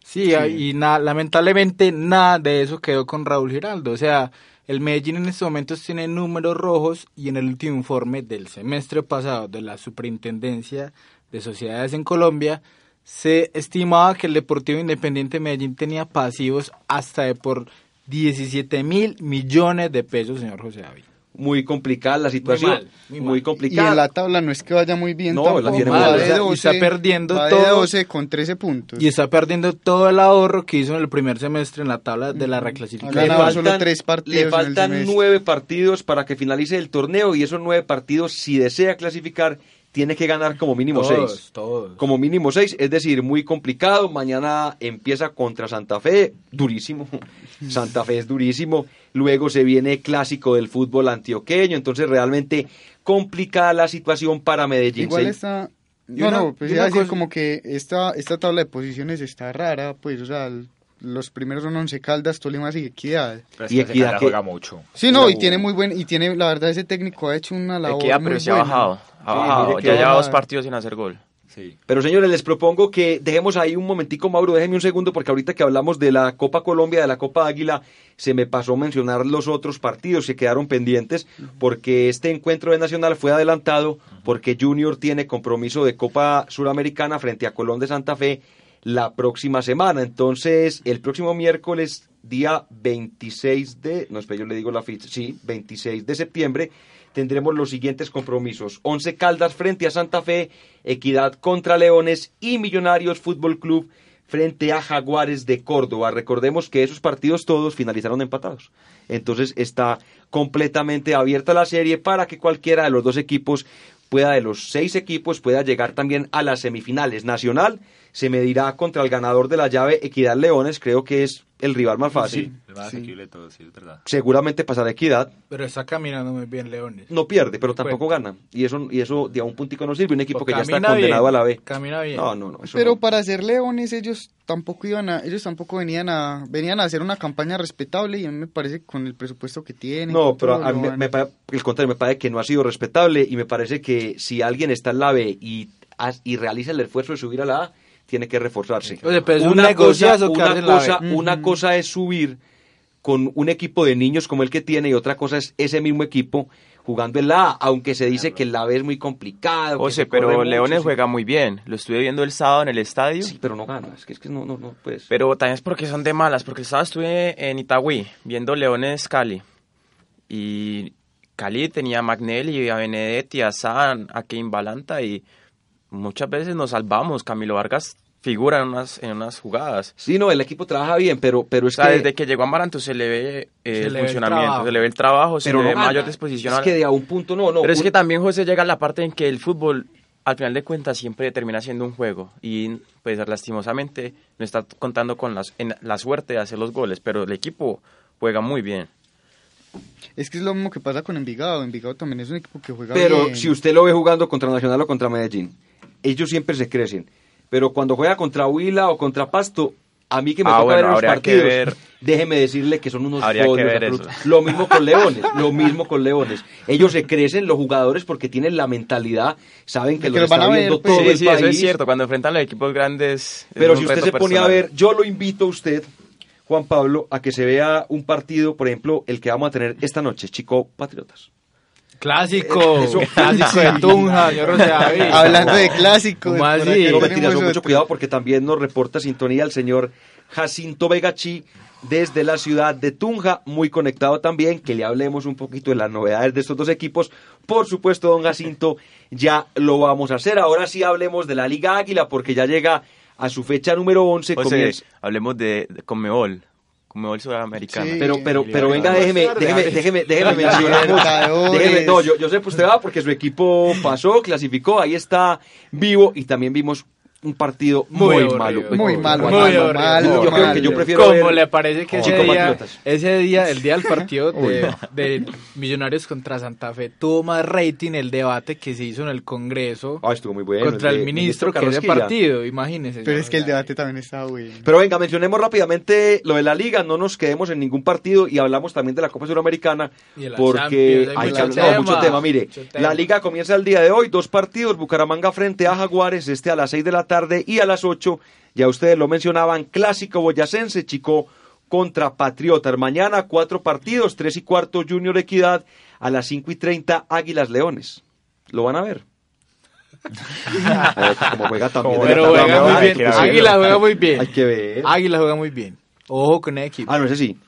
Sí, y na- lamentablemente nada de eso quedó con Raúl Giraldo. O sea, el Medellín en estos momentos tiene números rojos y en el último informe del semestre pasado de la Superintendencia de Sociedades en Colombia se estimaba que el Deportivo Independiente Medellín tenía pasivos hasta de por 17 mil millones de pesos, señor José David. Muy complicada la situación. mal, muy muy mal. complicada. Y en la tabla no es que vaya muy bien No, tampoco. la tiene va muy de mal. O sea, y 12, está perdiendo va de todo. 12 con 13 puntos. Y está perdiendo todo el ahorro que hizo en el primer semestre en la tabla de la Ha reclasificación. Le ganado solo tres partidos le faltan nueve partidos para que finalice el torneo y esos nueve partidos, si desea clasificar, tiene que ganar como mínimo Todos, seis. todos. Como mínimo seis, es decir, muy complicado. Mañana empieza contra Santa Fe, durísimo. Santa Fe es durísimo. Luego se viene clásico del fútbol antioqueño. Entonces, realmente complicada la situación para Medellín. Igual está... No, una- no, pues iba a una decir cosa- como que esta, esta tabla de posiciones está rara, pues, o sea, el- los primeros son Once Caldas, Tolima y Equidad. Pero Y Equidad que- juega mucho. Sí, no, y tiene muy buen, y tiene, la verdad, ese técnico ha hecho una labor Equidad, muy pero se ha bajado. Ha Sí, bajado. Ya lleva dos partidos sin hacer gol. Sí. Pero señores, les propongo que dejemos ahí un momentico, Mauro, déjeme un segundo, porque ahorita que hablamos de la Copa Colombia, de la Copa Águila, se me pasó mencionar los otros partidos que quedaron pendientes, porque este encuentro de Nacional fue adelantado, porque Junior tiene compromiso de Copa Suramericana frente a Colón de Santa Fe la próxima semana. Entonces, el próximo miércoles, día 26 de, no espera, yo le digo la fecha, sí, 26 de septiembre, tendremos los siguientes compromisos. Once Caldas frente a Santa Fe, Equidad contra Leones y Millonarios Fútbol Club frente a Jaguares de Córdoba. Recordemos que esos partidos todos finalizaron empatados. Entonces está completamente abierta la serie para que cualquiera de los dos equipos pueda, de los seis equipos, pueda llegar también a las semifinales. Nacional se medirá contra el ganador de la llave Equidad Leones, creo que es el rival más fácil. El más de todos, sí, es verdad. Seguramente pasará Equidad, Pero está caminando muy bien Leones. no pierde, pero Cuenta. tampoco gana. Y eso, y eso de a un puntico no sirve. Un equipo que ya está condenado bien, a la B. Camina bien. No, no, no. eso Pero no. para ser leones ellos tampoco iban a, ellos tampoco venían a, venían a hacer una campaña respetable y a mí me parece que con el presupuesto que tienen. No, pero todo, a mí lo me, van- me parece, el contrario, me parece que no ha sido respetable y me parece que si alguien está en la B y, y realiza el esfuerzo de subir a la A, tiene que reforzarse. Oye, pero es un una cosa, una la una es subir con un equipo de niños como el que tiene y otra cosa es ese mismo equipo jugando en la A, aunque se dice que la B es muy complicado. corre pero Leones juega muy bien. Lo estuve viendo el sábado en el estadio. Sí, pero no gana. Es que, es que no, no, no, pues. Pero también es porque son de malas, porque el sábado estuve en Itagüí viendo Leones Cali. Y Cali tenía a Magnelli, a Benedetti, a San, a Kevin Balanta y muchas veces nos salvamos. Camilo Vargas figura en unas, en unas jugadas. Sí, no, el equipo trabaja bien, pero, pero O es sea, que... desde que llegó Amaranto se le ve eh, Se el le ve el funcionamiento, se le ve el trabajo, se pero le no ve gana. mayor disposición. Es que de a un punto no, no. Pero es que también José llega a la parte en que el fútbol, al final de cuentas, siempre termina siendo un juego. Y pues lastimosamente no está contando con las- en la suerte de hacer los goles, pero el equipo juega muy bien. Es que es lo mismo que pasa con Envigado. Envigado también es un equipo que juega Pero bien. si usted lo ve jugando contra Nacional o contra Medellín, ellos siempre se crecen. Pero cuando juega contra Huila o contra Pasto, a mí que me Ah, toca bueno, ver los partidos, ver. déjeme decirle que son unos Habría que folios. Lo mismo con Leones, lo mismo con Leones. Ellos se crecen, los jugadores, porque tienen la mentalidad, saben que, De que los los van está a ver, viendo pues. todo sí, el sí, país. eso es cierto. Cuando enfrentan a los equipos grandes. es Pero si usted se pone a ver, yo lo invito a usted, Juan Pablo, a que se vea un partido, por ejemplo, el que vamos a tener esta noche, Chico Patriotas. Clásico, Eso- clásico de Tunja, señor José David. Hablando de mentiras, otro. mucho cuidado porque también nos reporta sintonía el señor Jacinto Vegachi desde la ciudad de Tunja, muy conectado también, que le hablemos un poquito de las novedades de estos dos equipos. Por supuesto, don Jacinto, ya lo vamos a hacer. Ahora sí hablemos de la Liga Águila porque ya llega a su fecha número 11. José, comienza- hablemos de, de Conmebol, Conmebol Sudamericana. Sí. Pero, pero, pero venga, déjeme, déjeme, déjeme, déjeme mencionar. Déjeme, no, yo, yo sé que usted va porque su equipo pasó, clasificó, ahí está vivo y también vimos un partido muy, malo. Muy malo, Muy malo, Yo creo que yo prefiero ¿Cómo ver- le parece que ese día, Patriotas. ese día, el día del partido de, de Millonarios contra Santa Fe, tuvo más rating el debate que se hizo en el Congreso Ah, estuvo muy bueno. contra el de- ministro que ese partido, imagínese. Pero es que el debate también está bueno. Pero venga, mencionemos rápidamente lo de la liga, no nos quedemos en ningún partido y hablamos también de la Copa Suramericana Y de la porque hay hay que mucho hablar mucho tema, tema. Mire, mucho tema. la liga comienza el día de hoy, dos partidos, Bucaramanga frente a Jaguares, este a las 6 de la tarde y a las 8, ya ustedes lo mencionaban, Clásico Boyacense, Chico contra Patriotas. Mañana cuatro partidos, 3 y cuarto Junior Equidad, a las 5 y 30 Águilas Leones. ¿Lo van a ver? Como juega también. Pero juega muy bien. Águila juega muy bien. Hay que ver. Águila juega muy bien. Ojo con el equipo. Ah, no, ese sí.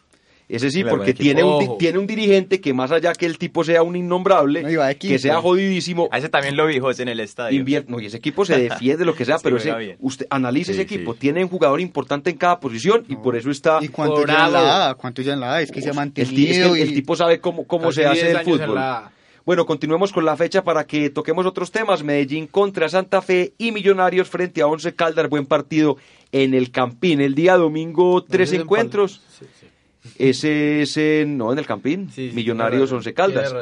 Ese sí, Claro, porque tiene un, tiene un dirigente que más allá que el tipo sea un innombrable, No, que sea jodidísimo, A ese también lo vi, José, en el estadio. invier- no, y ese equipo se defiende lo que sea, Sí, pero ese, usted analice Sí, ese equipo, sí. tiene un jugador importante en cada posición y por eso está... ¿Y cuánto ya en la A? ¿Cuánto ya en la A? Es que se ha el, ti- es mantenido el tipo sabe cómo, cómo se hace 10 el fútbol. Bueno, continuemos con la fecha para que toquemos otros temas. Medellín contra Santa Fe y Millonarios frente a Once Caldas. Buen partido en el Campín. El día domingo, tres encuentros. Sí, sí. Ese es en, no, en el Campín. Sí, sí, Millonarios, Once Caldas.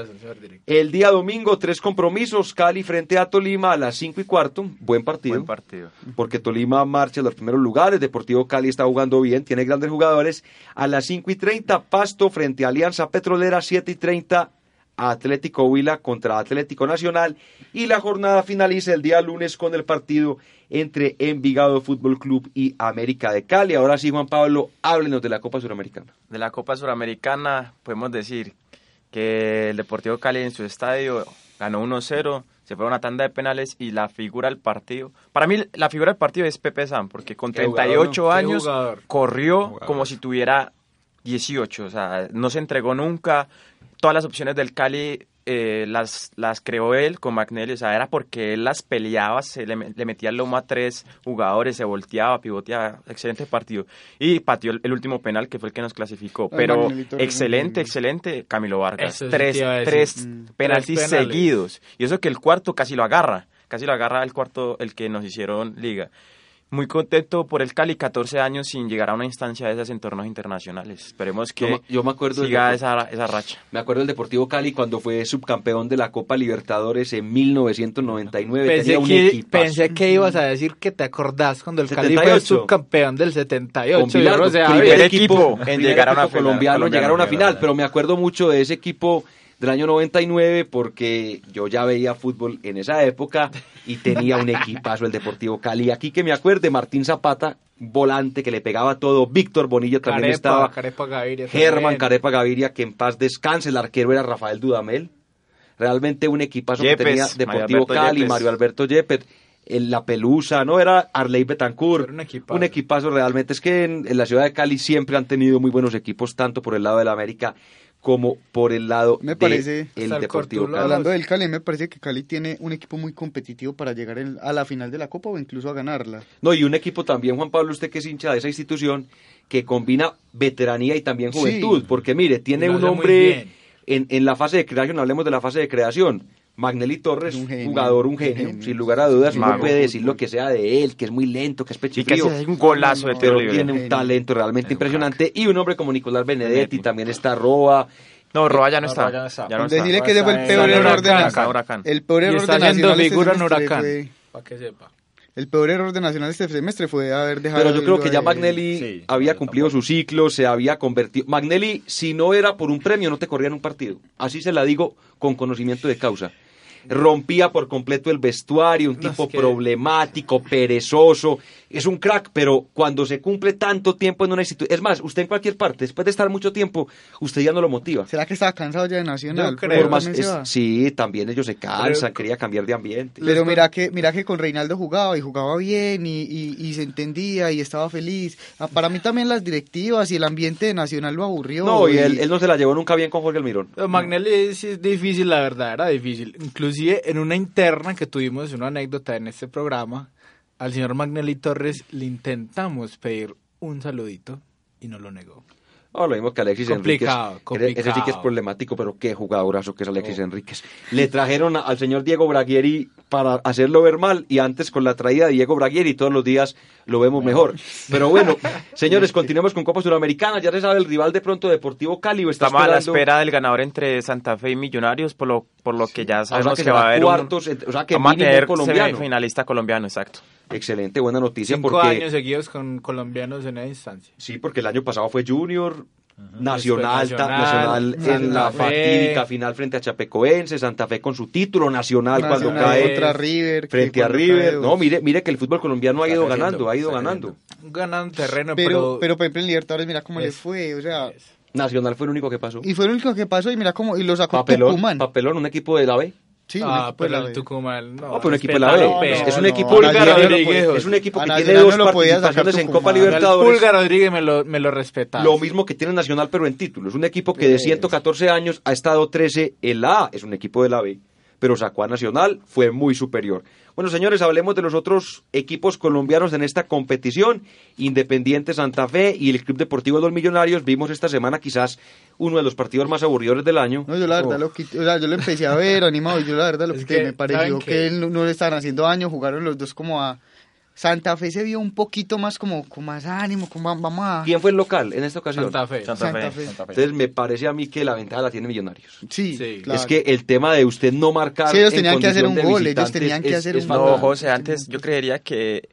El día domingo, tres compromisos. Cali frente a Tolima a las 5 y cuarto. Buen partido. Buen partido. porque Tolima marcha a los primeros lugares. Deportivo Cali está jugando bien, tiene grandes jugadores. A las 5 y 30, Pasto frente a Alianza Petrolera. 7 y 30, Atlético Huila contra Atlético Nacional. Y la jornada finaliza el día lunes con el partido entre Envigado Fútbol Club y América de Cali. Ahora sí, Juan Pablo, háblenos de la Copa Suramericana. De la Copa Suramericana podemos decir que el Deportivo Cali en su estadio ganó 1-0, se fue a una tanda de penales y la figura del partido, para mí la figura del partido es Pepe San, porque con Qué jugador, 38 ¿no? Qué años jugador. corrió Jugador. como si tuviera 18, o sea, no se entregó nunca, todas las opciones del Cali eh, las, las creó él con Magnelli, o sea, era porque él las peleaba, se le, le metía el lomo a tres jugadores, se volteaba, pivoteaba, excelente partido. Y pateó el, el último penal que fue el que nos clasificó, pero excelente, excelente Camilo Vargas. Eso tres tres Mm. penaltis Tres seguidos. Y eso que el cuarto casi lo agarra, casi lo agarra el cuarto, el que nos hicieron liga. Muy contento por el Cali, 14 años sin llegar a una instancia de esas en torneos internacionales. Esperemos que Yo yo me acuerdo del siga esa, esa racha. Me acuerdo del Deportivo Cali cuando fue subcampeón de la Copa Libertadores en 1999. Pensé Tenía un que, equipazo. pensé que ibas a decir que te acordás cuando el Cali fue 78. subcampeón del 78. Con Bilardo, no sé, primer equipo en primer llegar a una equipo final, colombiano, colombiano, llegar a una final, pero me acuerdo mucho de ese equipo del año 99 porque yo ya veía fútbol en esa época y tenía un equipazo el Deportivo Cali. Aquí que me acuerde, Martín Zapata, volante que le pegaba todo, Víctor Bonilla también Carepa, estaba, Carepa Gaviria Germán. Carepa Gaviria, que en paz descanse, el arquero era Rafael Dudamel. Realmente un equipazo que tenía Deportivo Cali, Yepes. Mario Alberto Yepes, la Pelusa, ¿no? Era Arley Betancourt. Era un equipazo. Un equipazo realmente. Es que en, en la ciudad de Cali siempre han tenido muy buenos equipos, tanto por el lado de la América como por el lado Me parece- el Deportivo. Cali. Hablando del Cali, me parece que Cali tiene un equipo muy competitivo para llegar en- a la final de la Copa o incluso a ganarla. No, y un equipo también, Juan Pablo, usted que es hincha de esa institución, que combina veteranía y también Sí. juventud, porque mire, tiene un hombre en, en la fase de creación, hablemos de la fase de creación. Magnelli Torres, Un genio, jugador, un un genio, genio. sin lugar a dudas, uno puede decir lo que sea de él, que es muy lento, que es Y que pechifrío, un golazo de pero libre. tiene un Genio. talento realmente Es un impresionante. Y un hombre como Nicolás Benedetti, también está Roa. No, Roa ya no No, está. Roa ya no está. Ya no está. Decirle que ese fue el peor en error de Nacional. El peor error de Nacional este figura en semestre Huracán. fue- Para que sepa. El peor error de Nacional este semestre fue haber dejado. Pero yo creo que ya. Magnelli Sí, había cumplido tampoco. su ciclo, se había convertido. Magnelli, si no era por un premio, no te corría en un partido. Así se la digo con conocimiento de causa. Rompía por completo el vestuario, un No, tipo es que- problemático, perezoso, es un crack, pero cuando se cumple tanto tiempo en una institución, es más, usted en cualquier parte, después de estar mucho tiempo, usted ya no lo motiva. ¿Será que estaba cansado ya de Nacional? Yo Por creo. más- es- sí, también ellos se cansan, Pero- quería cambiar de ambiente. Pero mira que, mira que con Reinaldo jugaba y jugaba bien y, y- y se entendía y estaba feliz. Ah, Para mí también las directivas y el ambiente de Nacional lo aburrió. No, y él, él no se la llevó nunca bien con Jorge Almirón. Magnelli sí es difícil, la verdad, era difícil. Inclusive en una interna que tuvimos, una anécdota en este programa, al señor Magnelli Torres le intentamos pedir un saludito y no lo negó. No, lo mismo que Alexis Complicado, Enríquez. Ese- Ese sí que es complicado. problemático, pero qué jugadorazo que es Alexis Oh. Enríquez. Le trajeron a- al señor Diego Braguieri para hacerlo ver mal y antes con la traída de Diego Braguieri todos los días lo vemos mejor. Pero bueno, señores, continuemos con Copa Suramericana. Ya se sabe el rival de pronto Deportivo Cali. está Estamos a la esperando- espera del ganador entre Santa Fe y Millonarios, por Excelente, buena noticia Cinco porque años seguidos con colombianos en esa instancia. Sí, porque el año pasado fue Junior, Nacional, Nacional, Nacional en la Fe. fatídica final frente a Chapecoense, Santa Fe con su título, Nacional, cuando cae contra River. frente a River. cae- No, mire, mire que el fútbol colombiano ha ido ganando, ha ido ganando. Ganan terreno, Pero, pero... pero por ejemplo en Libertadores mira cómo le fue, o sea, Nacional fue el único que pasó. y fue lo único que pasó y mira cómo y lo sacó Papelón, Tucumán. papelón, un equipo de la B. Sí, ah, pero la el. Tucumán, no. No, pero un equipo de la B. respeta, Es, es un no, equipo, no Rodríguez, es un equipo que tiene dos no participaciones en. Copa Libertadores. Pulga Rodríguez me lo, me lo respeta. Lo mismo que tiene Nacional, pero en títulos. Un equipo que de 114 años ha estado 13 en la A. Es un equipo de la B. Pero sacó a Nacional, fue muy superior. Bueno, señores, hablemos de los otros equipos colombianos en esta competición. Independiente Santa Fe y el Club Deportivo de los Millonarios. Vimos esta semana quizás uno de los partidos más aburridores del año. No, yo la verdad Oh. lo quité, o sea, yo lo empecé a ver animado y yo la verdad lo Es quité, que, me pareció ¿saben que, no le estaban haciendo daño, jugaron los dos como a Santa Fe se vio un poquito más como con más ánimo, como vamos a ¿Quién fue el local en esta ocasión? Santa Fe. Santa, Santa Fe. Fe. Entonces me parece a mí que la ventaja la tiene Millonarios. Sí, Sí. claro. Es que el tema de usted no marcar. Sí, ellos en tenían que hacer un gol, ellos tenían que es- hacer es un fatal. No, gol. José, antes yo creería que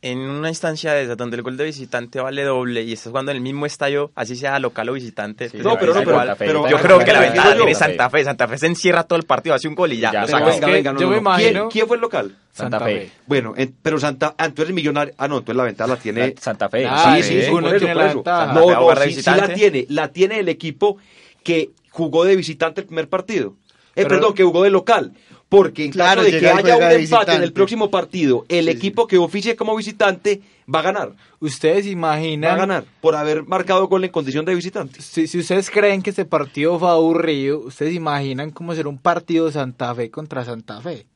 en una instancia de esas donde el gol de visitante vale doble y estás jugando en el mismo estadio, así sea local o visitante, pues No, pero no, pero- yo creo que la ventaja tiene Santa Fe. Santa Fe se encierra todo el partido, hace un gol y ya. Ya, lo Pero saca. venga, venga, no, yo no, me no. ¿Quién- imagino- ¿Quién, fue el local? Santa Fe. Bueno, en- pero Santa, ah, entonces Millonario, ah no, entonces la ventaja la tiene. Santa Fe. Ah, sí, sí, sí, uno tiene por la ventaja. No, no, sí, sí la tiene, la tiene el equipo que jugó de visitante el primer partido. Eh, Pero- perdón, que jugó de local. Porque en Claro, caso de que haya un empate en el próximo partido, el Sí, sí. equipo que oficie como visitante va a ganar. Ustedes Va a imaginan... ganar por haber marcado gol en condición de visitante. Si, si ustedes creen que este partido fue aburrido, ¿ustedes imaginan cómo será un partido Santa Fe contra Santa Fe?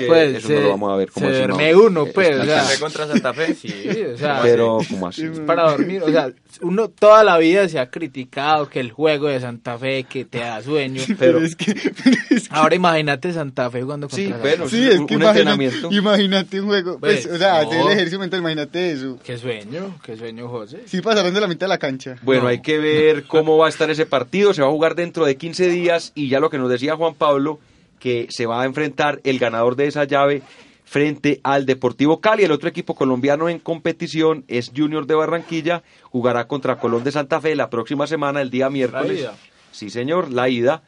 Que Pues, eso se, no lo vamos a ver como se así, no. duerme uno, pues, o sea, contra Santa Fe. sí, o sea, Pero, ¿cómo así? es para dormir, o sea, uno toda la vida se ha criticado que el juego de Santa Fe que te da sueño, Pero, es que, pero es que- ahora imagínate Santa Fe jugando contra Sí, Santa sí, es un- que un entrenamiento. imagínate un juego, pues, Pues, o sea, no. hacer el ejercicio mental, imagínate eso. Qué sueño, qué sueño, José. Sí pasaron de la mitad de la cancha. Bueno, No. hay que ver cómo va a estar ese partido. Se va a jugar dentro de 15 días y ya lo que nos decía Juan Pablo, que se va a enfrentar el ganador de esa llave frente al Deportivo Cali. El otro equipo colombiano en competición es Junior de Barranquilla. Jugará contra Colón de Santa Fe la próxima semana, el día miércoles. ida. Sí, señor, la ida.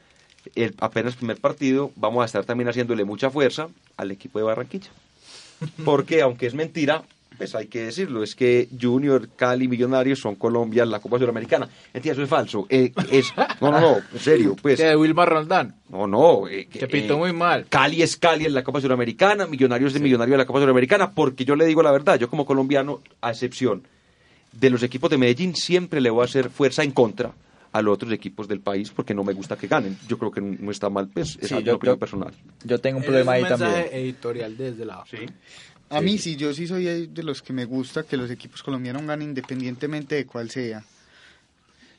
El, apenas primer partido. Vamos a estar también haciéndole mucha fuerza al equipo de Barranquilla. Porque, aunque es mentira, pues hay que decirlo, es que Junior, Cali, Millonarios son Colombia en la Copa Sudamericana. Mentira, eso es falso. Eh, es, no, no, no, en serio, pues. Que de Wilmar Roldán, No, no. eh, que pitó eh, muy mal. Cali es Cali en la Copa Sudamericana, Millonarios es Millonario en la Copa Sudamericana, porque yo le digo la verdad, yo como colombiano, a excepción de los equipos de Medellín, siempre le voy a hacer fuerza en contra a los otros equipos del país porque no me gusta que ganen. Yo creo que no está mal, pues, es Sí, yo- opinión yo- personal. Yo tengo un problema es ahí un mensaje también. editorial desde la A mí sí, yo sí soy de los que me gusta que los equipos colombianos ganen independientemente de cuál sea.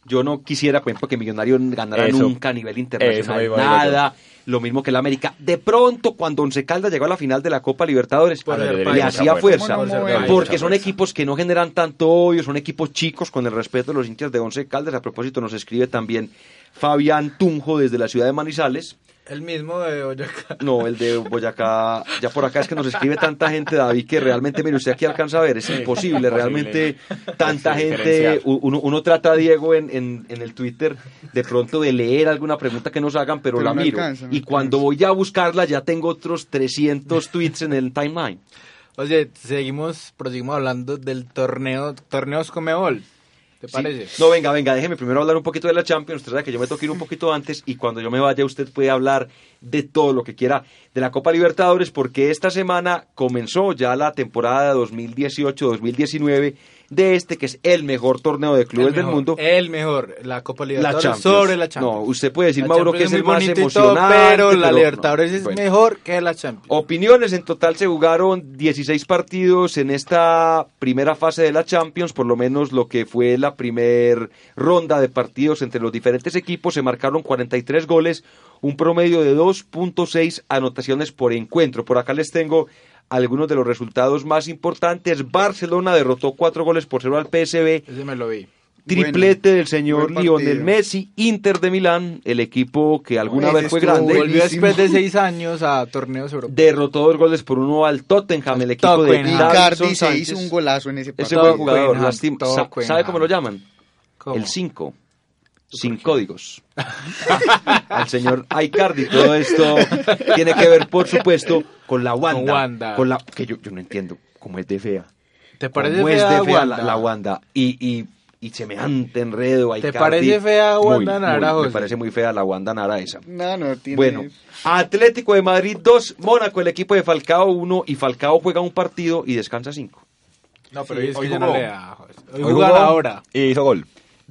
Yo no quisiera, por ejemplo, que Millonarios ganara Eso. nunca a nivel internacional, nada. Lo mismo que el América. De pronto, cuando Once Caldas llegó a la final de la Copa Libertadores, le hacía fuerza. Porque son equipos que no generan tanto odio, son equipos chicos, con el respeto de los hinchas de Once Caldas. A propósito, nos escribe también Fabián Tunjo desde la ciudad de Manizales. El mismo de Boyacá. No, el de Boyacá, ya por acá es que nos escribe tanta gente, David, que realmente, mire, usted aquí alcanza a ver, es imposible, realmente tanta gente, uno, uno trata a Diego en, en, en el Twitter de pronto de leer alguna pregunta que nos hagan, pero, Pero la miro. alcanza, y cuando voy a buscarla ya tengo otros 300 tweets en el timeline. Oye, seguimos, proseguimos hablando del torneo, torneos Comebol. ¿Te Sí. parece? No, venga, venga, déjeme primero hablar un poquito de la Champions. Usted sabe que yo me tengo que ir un poquito antes y cuando yo me vaya usted puede hablar de todo lo que quiera de la Copa Libertadores porque esta semana comenzó ya la temporada 2018-2019 de este que es el mejor torneo de clubes El del mundo. El mejor, la Copa La Libertadores Champions. sobre la Champions. No, usted puede decir, La Mauro, Champions que es el más y todo, emocionante. pero la no, Libertadores es bueno. mejor que la Champions. Opiniones, en total se jugaron 16 partidos en esta primera fase de la Champions, por lo menos lo que fue la primer ronda de partidos entre los diferentes equipos, se marcaron 43 goles, un promedio de 2.6 anotaciones por encuentro. Por acá les tengo algunos de los resultados más importantes. Barcelona derrotó 4 goles por 0 al PSV. Ese me lo vi. Triplete del señor Lionel. Messi, Inter de Milán, el equipo que alguna Ese vez fue grande. Volvió después de seis años a torneos europeos. Derrotó dos goles por uno al Tottenham, el equipo de Tottenham. Davinson Icardi se hizo un golazo en ese Ese partido. buen jugador, Tottenham, Tottenham. ¿Sabe cómo lo llaman? ¿Cómo? El 5. Sin códigos. Al señor Icardi. Todo esto tiene que ver, por supuesto, con la Wanda. Con Wanda. Con la, que yo, yo no entiendo cómo es de fea. ¿Te parece cómo es fea de fea Wanda? La, la Wanda. Y, y, y semejante enredo a ¿Te Icardi. parece fea Wanda Muy, Nara, muy, Me parece muy fea la Wanda Nara esa. No, no, tiene... Bueno, Atlético de Madrid 2, Mónaco, el equipo de Falcao 1 y Falcao juega un partido y descansa 5. No, pero Sí, es hoy que ya no jugó. le da. José. Hoy, Hoy jugar jugó ahora. Y hizo gol.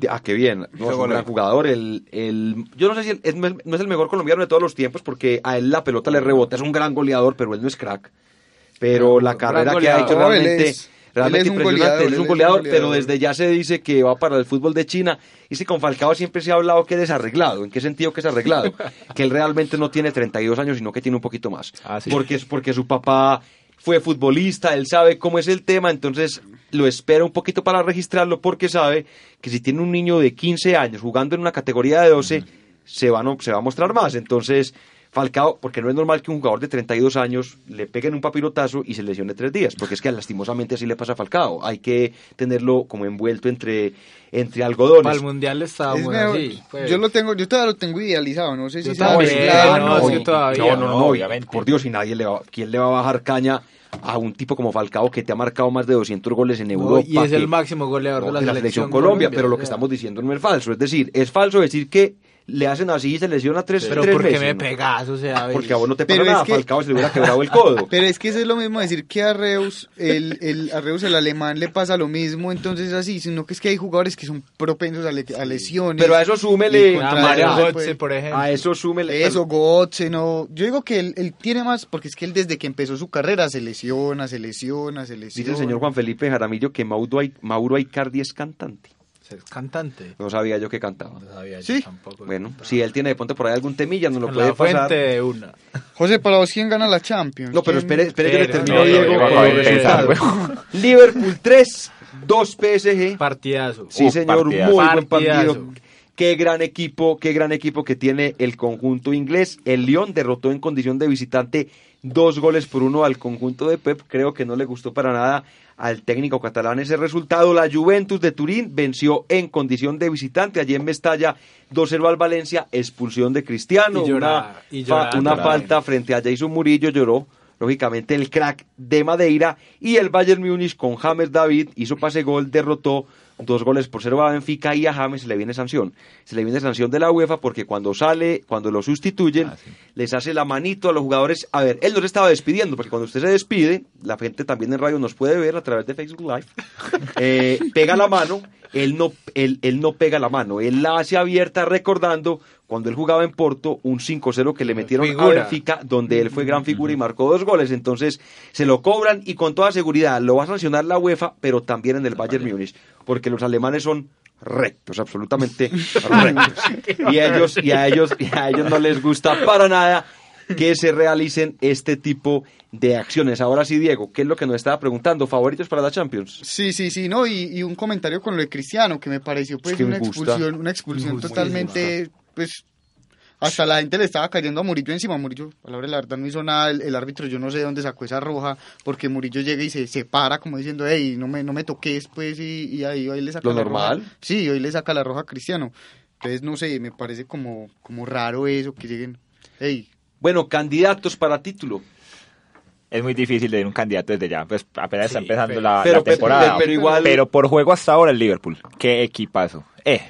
Ah, qué bien. No, es un gran jugador. El, el, yo no sé si el- es- no es el mejor colombiano de todos los tiempos porque a él la pelota le rebota. Es un gran goleador, pero él no es crack. Pero la carrera que ha hecho realmente, es- realmente él es un impresionante. goleador, Él es un goleador, pero desde ya se dice que va para el fútbol de China. Y si con Falcao siempre se ha hablado que es desarreglado. ¿En qué sentido que es arreglado? que él realmente no tiene 32 años, sino que tiene un poquito más. Ah, sí. Porque es porque su papá fue futbolista, él sabe cómo es el tema, entonces lo espera un poquito para registrarlo porque sabe que si tiene un niño de 15 años jugando en una categoría de 12, se, va, a no- se va a mostrar más. Entonces, Falcao, porque no es normal que un jugador de 32 años le peguen un papirotazo y se lesione tres días, porque es que lastimosamente así le pasa a Falcao. Hay que tenerlo como envuelto entre, entre algodones. Para el mundial Es estábamos mejor- así. pues. Yo lo tengo, yo todavía lo tengo idealizado, no sé si sea también, mezclado, no, no, es. No, obviamente. Por Dios, y nadie le va, ¿quién le va a bajar caña a un tipo como Falcao que te ha marcado más de 200 goles en No, Europa? y es el máximo goleador no, de la, selección Colombia, pero lo que estamos diciendo no es falso. Es decir, es falso decir que le hacen así y se lesiona tres, Pero tres ¿por qué meses, me ¿no? pegas? O sea, Porque a vos no te Pero pasa es nada, que- Falcao se le hubiera quebrado el codo. Pero es que eso es lo mismo decir que a Reus, el, el, a Reus el alemán le pasa lo mismo, entonces así, sino que es que hay jugadores que son propensos a, le- a lesiones. Pero a eso súmele, a Mario Götze, puede- por ejemplo. a eso súmele. Eso, Götze, no. Yo digo que él, él tiene más, porque es que él desde que empezó su carrera se lesiona, se lesiona, se lesiona. Dice el señor Juan Felipe Jaramillo que Mauro, Mauro Icardi es cantante. Es cantante. No sabía yo que cantaba. No sabía yo Sí. tampoco. Bueno, si él tiene de pronto por ahí algún temilla, no lo puede la fuente pasar. de una. José, para vos, ¿quién gana la Champions? No, pero ¿Quién- espere, espere que le termino, espere, Diego, con resultados. espere. Liverpool 3, 2 PSG. Partidazo. Sí, señor, partidazo. muy buen Partidazo. partido. Qué gran equipo, qué gran equipo que tiene el conjunto inglés. El Lyon derrotó en condición de visitante dos goles por uno al conjunto de Pep. Creo que no le gustó para nada al técnico catalán ese resultado. La Juventus de Turín venció en condición de visitante. Allí en Mestalla 2-0 al Valencia, expulsión de Cristiano. Y una y una falta frente a Jason Murillo lloró. Lógicamente el crack de Madeira y el Bayern Múnich con James David hizo pase gol, derrotó dos goles por cero a Benfica y a James se le viene sanción. Se le viene sanción de la UEFA porque cuando sale, cuando lo sustituyen, Ah, sí. les hace la manito a los jugadores. A ver, él no se estaba despidiendo porque cuando usted se despide, la gente también en radio nos puede ver a través de Facebook Live, eh, pega la mano, él no, él, él no pega la mano, él la hace abierta recordando cuando él jugaba en Porto un 5-0 que le metieron a Figura. Benfica, donde él fue gran figura y marcó dos goles. Entonces se lo cobran y con toda seguridad lo va a sancionar la UEFA, pero también en el Bayern Múnich, porque los alemanes son rectos, absolutamente rectos. Y a ellos, y a ellos, y a ellos no les gusta para nada que se realicen este tipo de acciones. Ahora sí, Diego, ¿qué es lo que nos estaba preguntando? ¿Favoritos para la Champions? Sí, sí, sí, no, y, y un comentario con lo de Cristiano que me pareció pues Es que una expulsión, una expulsión totalmente, pues, Hasta la gente le estaba cayendo a Murillo encima. Murillo, a la hora la verdad, no hizo nada. El, el árbitro, yo no sé de dónde sacó esa roja, porque Murillo llega y se separa, como diciendo, hey, no me, no me toques, pues, y, y ahí, ahí le saca Lo la normal. roja. Sí, hoy le saca la roja a Cristiano. Entonces, no sé, me parece como, como raro eso, que lleguen, hey, Bueno, candidatos para título. Es muy difícil de ir un candidato desde ya, pues apenas está empezando pero- la, pero- la temporada. pero- pero igual- Pero por juego hasta ahora el Liverpool. Qué equipazo. Eh,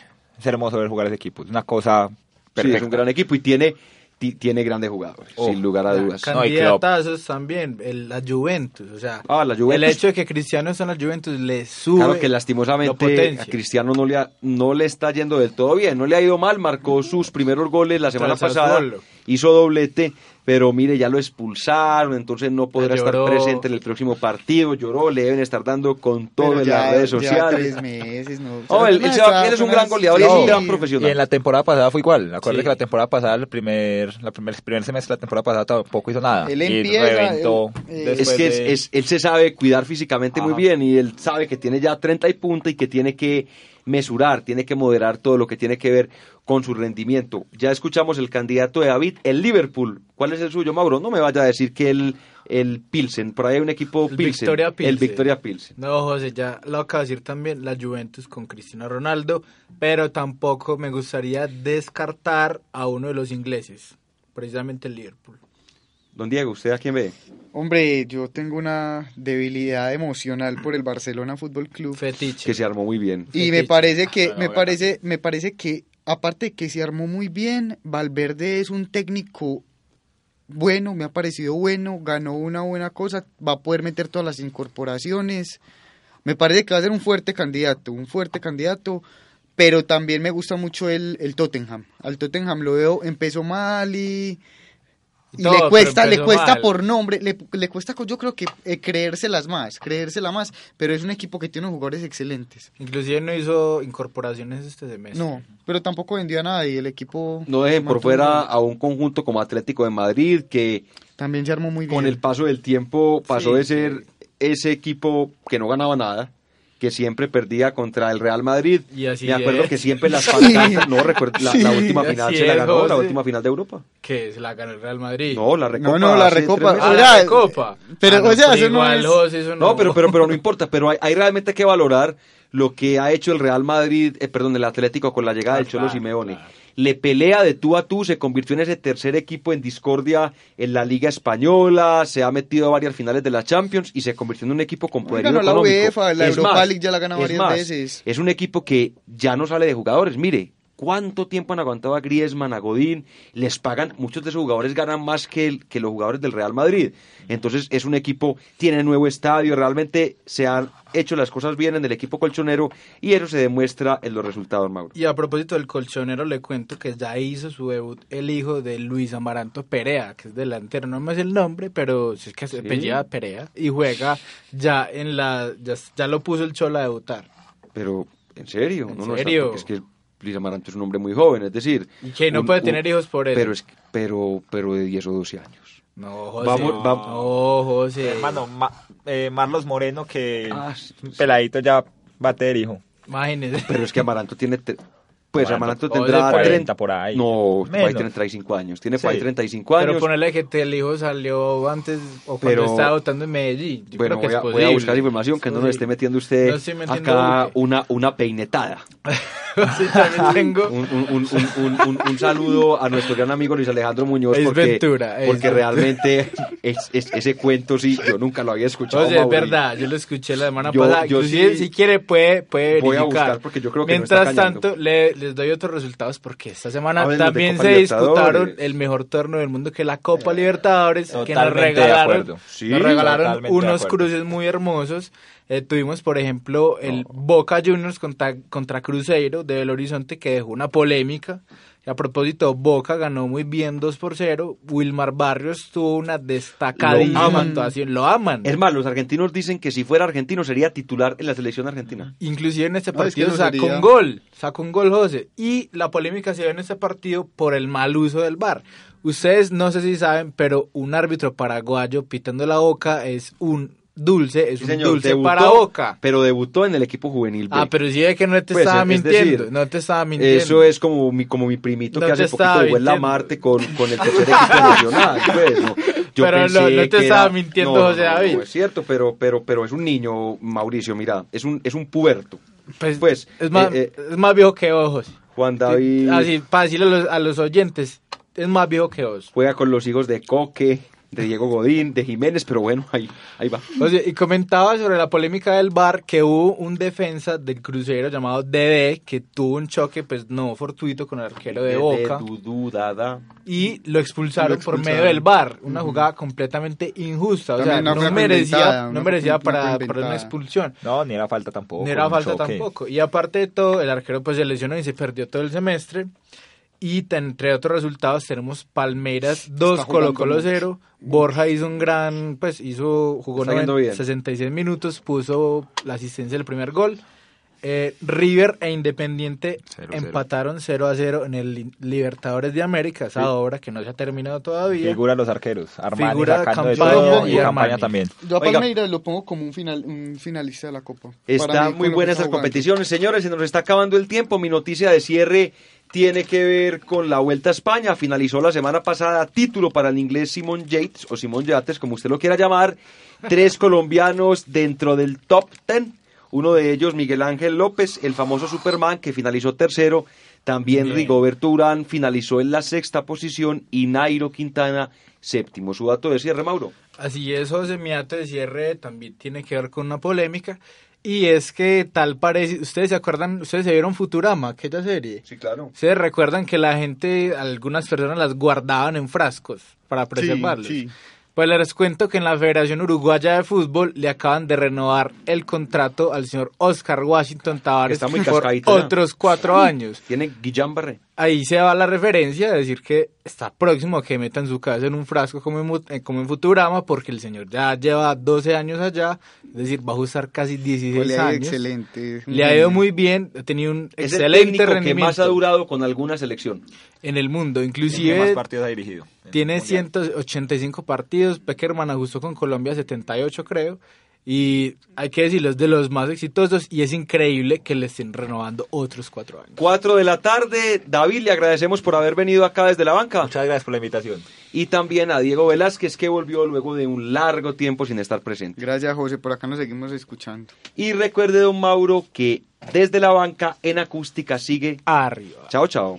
es hermoso ver jugar ese equipo. Es una cosa Sí, perfecta. es un gran equipo y tiene, ti- tiene grandes jugadores, Oh, sin lugar a dudas. No. Candidatazos también, el- la Juventus, o sea, Ah, la Juventus. el hecho de que Cristiano está en la Juventus le sube. Claro que lastimosamente a Cristiano no le, ha- no le está yendo del todo bien, no le ha ido mal, marcó sus primeros goles la semana pasada, hizo doblete, pero mire, ya lo expulsaron, entonces no podrá estar presente en el próximo partido, lloró, le deben estar dando con todo pero en ya- las redes ya sociales. tres meses, no. Oh, él- él se va- él es un gran goleador y es un gran Y profesional. en la temporada pasada fue igual. Acuérdate Sí. que la temporada pasada, el primer, la primer, el primer semestre de la temporada pasada tampoco hizo nada. Él y empieza, reventó él- eh, Es que es- de- es- él se sabe cuidar físicamente muy bien y él sabe que tiene ya 30 y punta y que tiene que mesurar, tiene que moderar todo lo que tiene que ver con su rendimiento. Ya escuchamos el candidato de David, el Liverpool. ¿Cuál es el suyo, Mauro? No me vaya a decir que el, el Pilsen, por ahí hay un equipo El Pilsen. Victoria El Pilsen. Victoria Pilsen. No, José, ya lo acabo de decir también, la Juventus con Cristiano Ronaldo, pero tampoco me gustaría descartar a uno de los ingleses, precisamente el Liverpool. Don Diego, ¿usted a quién ve? Hombre, yo tengo una debilidad emocional por el Barcelona Fútbol Club. Fetiche. Que se armó muy bien. Y me parece que, Bueno, me bueno. parece, me parece que, aparte de que se armó muy bien, Valverde es un técnico bueno, me ha parecido bueno, ganó una buena cosa, va a poder meter todas las incorporaciones. Me parece que va a ser un fuerte candidato, un fuerte candidato, pero también me gusta mucho el, el Tottenham. Al Tottenham lo veo, empezó mal y, y Todo, le cuesta, le cuesta mal. por nombre, le, le cuesta, yo creo que eh, creérselas más, creérselas más, pero es un equipo que tiene jugadores excelentes. Inclusive no hizo incorporaciones este semestre. No, pero tampoco vendió a nadie. El equipo. No dejen por fuera a un conjunto como Atlético de Madrid que También se armó muy bien. con el paso del tiempo pasó Sí, de ser ese equipo que no ganaba nada, que siempre perdía contra el Real Madrid. Y así Me acuerdo es. que siempre las Sí. pancartas, no recuerdo, la, última final se la es, ganó, la última final de Europa. Que se la ganó el Real Madrid. No, la recopa. No, no, la recopa. Ah, la Copa. pero, Ah, no, o sea, eso no igual, es- José, eso No, pero, pero, pero no importa, pero hay, hay realmente que valorar lo que ha hecho el Real Madrid, eh, perdón, el Atlético con la llegada del Cholo Simeone. Le pelea de tú a tú, se convirtió en ese tercer equipo en discordia en la Liga Española, se ha metido a varias finales de la Champions y se convirtió en un equipo con poderío ganó la económico. UEFA, la Es Europa más, League ya la varias más, veces. Es un equipo que ya no sale de jugadores. Mire, ¿cuánto tiempo han aguantado a Griezmann, a Godín? Les pagan, muchos de esos jugadores ganan más que, el- que los jugadores del Real Madrid. Entonces es un equipo, tiene nuevo estadio, realmente se han hecho las cosas bien en el equipo colchonero y eso se demuestra en los resultados, Mauro. Y a propósito del colchonero, le cuento que ya hizo su debut el hijo de Luis Amaranto Perea, que es delantero, no me sé el nombre, pero si es que se apellida Perea, y juega ya en la, ya, ya lo puso el Cholo a debutar. Pero, ¿en serio? ¿En no, serio? es que Luis Amaranto es un hombre muy joven, es decir... Y que no puede tener hijos por eso. Pero, es, pero, pero de 10 o 12 años. No, José. Vamos- vamos- No, José. Hermano, Ma- eh, Marlos Moreno, que Ah, sí, peladito ya va a tener hijo. Imagínese. Pero es que Amaranto tiene... Pues Amaranto, tendrá 40 30 por ahí. No, por ahí Menos. tiene 35 años. Tiene por ahí Sí. 35 años. Pero ponerle que el hijo salió antes o cuando Pero- estaba votando en Medellín. Yo bueno, creo que voy a, es voy a buscar información que no nos esté metiendo usted No estoy metiendo acá una, una peinetada. Sí, también tengo. Un, un- un- un- un- un- un saludo a nuestro gran amigo Luis Alejandro Muñoz Es porque, Ventura, es porque Ventura. realmente es- es- ese cuento sí, yo nunca lo había escuchado. Oye, es verdad, yo lo escuché la semana Yo- pasada. yo sí si quiere, puede, puede voy a buscar porque yo creo que no Mientras está tanto, le- les doy otros resultados porque esta semana de también se disputaron el mejor torneo del mundo que es la Copa Libertadores, que nos regalaron. Sí, nos unos cruces muy hermosos. Eh, tuvimos, por ejemplo, el Boca Juniors contra, contra Cruzeiro de Belo Horizonte que dejó una polémica. Y a propósito, Boca ganó muy bien 2 por 0. Wilmar Barrios tuvo una destacadísima Lo actuación. Lo aman. Es más, los argentinos dicen que si fuera argentino sería titular en la selección argentina. Inclusive en este No, es que partido no sacó sería. un gol, sacó un gol José. Y la polémica se dio en este partido por el mal uso del VAR. Ustedes no sé si saben, pero un árbitro paraguayo pitando la boca es un dulce es Sí, un señor, dulce debutó, para Boca. Pero debutó en el equipo juvenil B. Ah, pero sí de que no te Pues, estaba es mintiendo, decir, no te estaba mintiendo. Eso es como mi, como mi primito No que te hace poquito jugó en la. Marte con, con el tercer equipo nacional. Pues, no. Yo Pero no- pensé no te que estaba era- mintiendo no, no, José no, no, David. es cierto, pero, pero, pero es un niño, Mauricio, mira, es un, es un puberto. Pues, Pues, es, más, eh, eh, es más viejo que ojos. Juan David Así, para decirle a los, a los oyentes, es más viejo que vos. juega con los hijos de Coque, de Diego Godín, de Jiménez, pero bueno, ahí, ahí va. Oye, y comentaba sobre la polémica del bar que hubo un defensa del crucero llamado DD que tuvo un choque, pues no fortuito con el arquero de Boca Dada. y lo expulsaron, Lo por medio del bar. Una jugada completamente injusta. O sea, no merecía, no merecía para, para una expulsión. No, ni era falta tampoco. No era falta choque. tampoco. Y aparte de todo, el arquero pues se lesionó y se perdió todo el semestre. Y entre otros resultados tenemos Palmeiras 2, jugando Colo Colo mucho. 0. Borja hizo un gran, pues hizo, jugó Está yendo 90 bien. 66 minutos, puso la asistencia del primer gol. Eh, River e Independiente Cero a cero. empataron 0 a 0 en el Li- Libertadores de América, esa obra que no se ha terminado todavía. Figura los arqueros. Armani Figura sacando de Campaña todo y y campaña también. Yo a. Palmeiras lo pongo como un, final, un finalista de la Copa. Está mí, muy lo que buena está esas jugando. competiciones, señores. Se nos está acabando el tiempo. Mi noticia de cierre tiene que ver con la Vuelta a España. Finalizó la semana pasada título para el inglés Simon Yates o Simon Yates, como usted lo quiera llamar. Tres colombianos dentro del top ten. Uno de ellos, Miguel Ángel López, el famoso Superman, que finalizó tercero. También Bien. Rigoberto Urán finalizó en la sexta posición y Nairo Quintana séptimo. Su dato de cierre, Mauro. Así es, José, mi dato de cierre también tiene que ver con una polémica. Y es que tal parece, ustedes se acuerdan, ustedes se vieron Futurama, aquella serie. Sí, claro. Ustedes recuerdan que la gente, algunas personas las guardaban en frascos para preservarlos. sí. Pues les cuento que en la Federación Uruguaya de Fútbol le acaban de renovar el contrato al señor Oscar Washington Tavares Está muy por otros cuatro años. Tiene Guillán Barré. Ahí se va la referencia de decir que está próximo a que metan su cabeza en un frasco como en, eh, como en Futurama, porque el señor ya lleva 12 años allá, es decir, va a usar casi 16 Le ha ido años. excelente. Le ha ido muy bien, ha tenido un Es el excelente que rendimiento más ha durado con alguna selección. en el mundo, ¿Qué más inclusive partidos ha dirigido? tiene Mundial. 185 partidos, Peckerman ajustó con Colombia 78 creo, y hay que decirlo, es de los más exitosos y es increíble que le estén renovando otros cuatro años. 4 de la tarde. David, le agradecemos por haber venido acá desde la banca. Muchas gracias por la invitación. Y también a Diego Velázquez, que volvió luego de un largo tiempo sin estar presente. Gracias, José. Por acá nos seguimos escuchando. Y recuerde, don Mauro, que desde la banca en acústica sigue. Arriba. Chao, chao.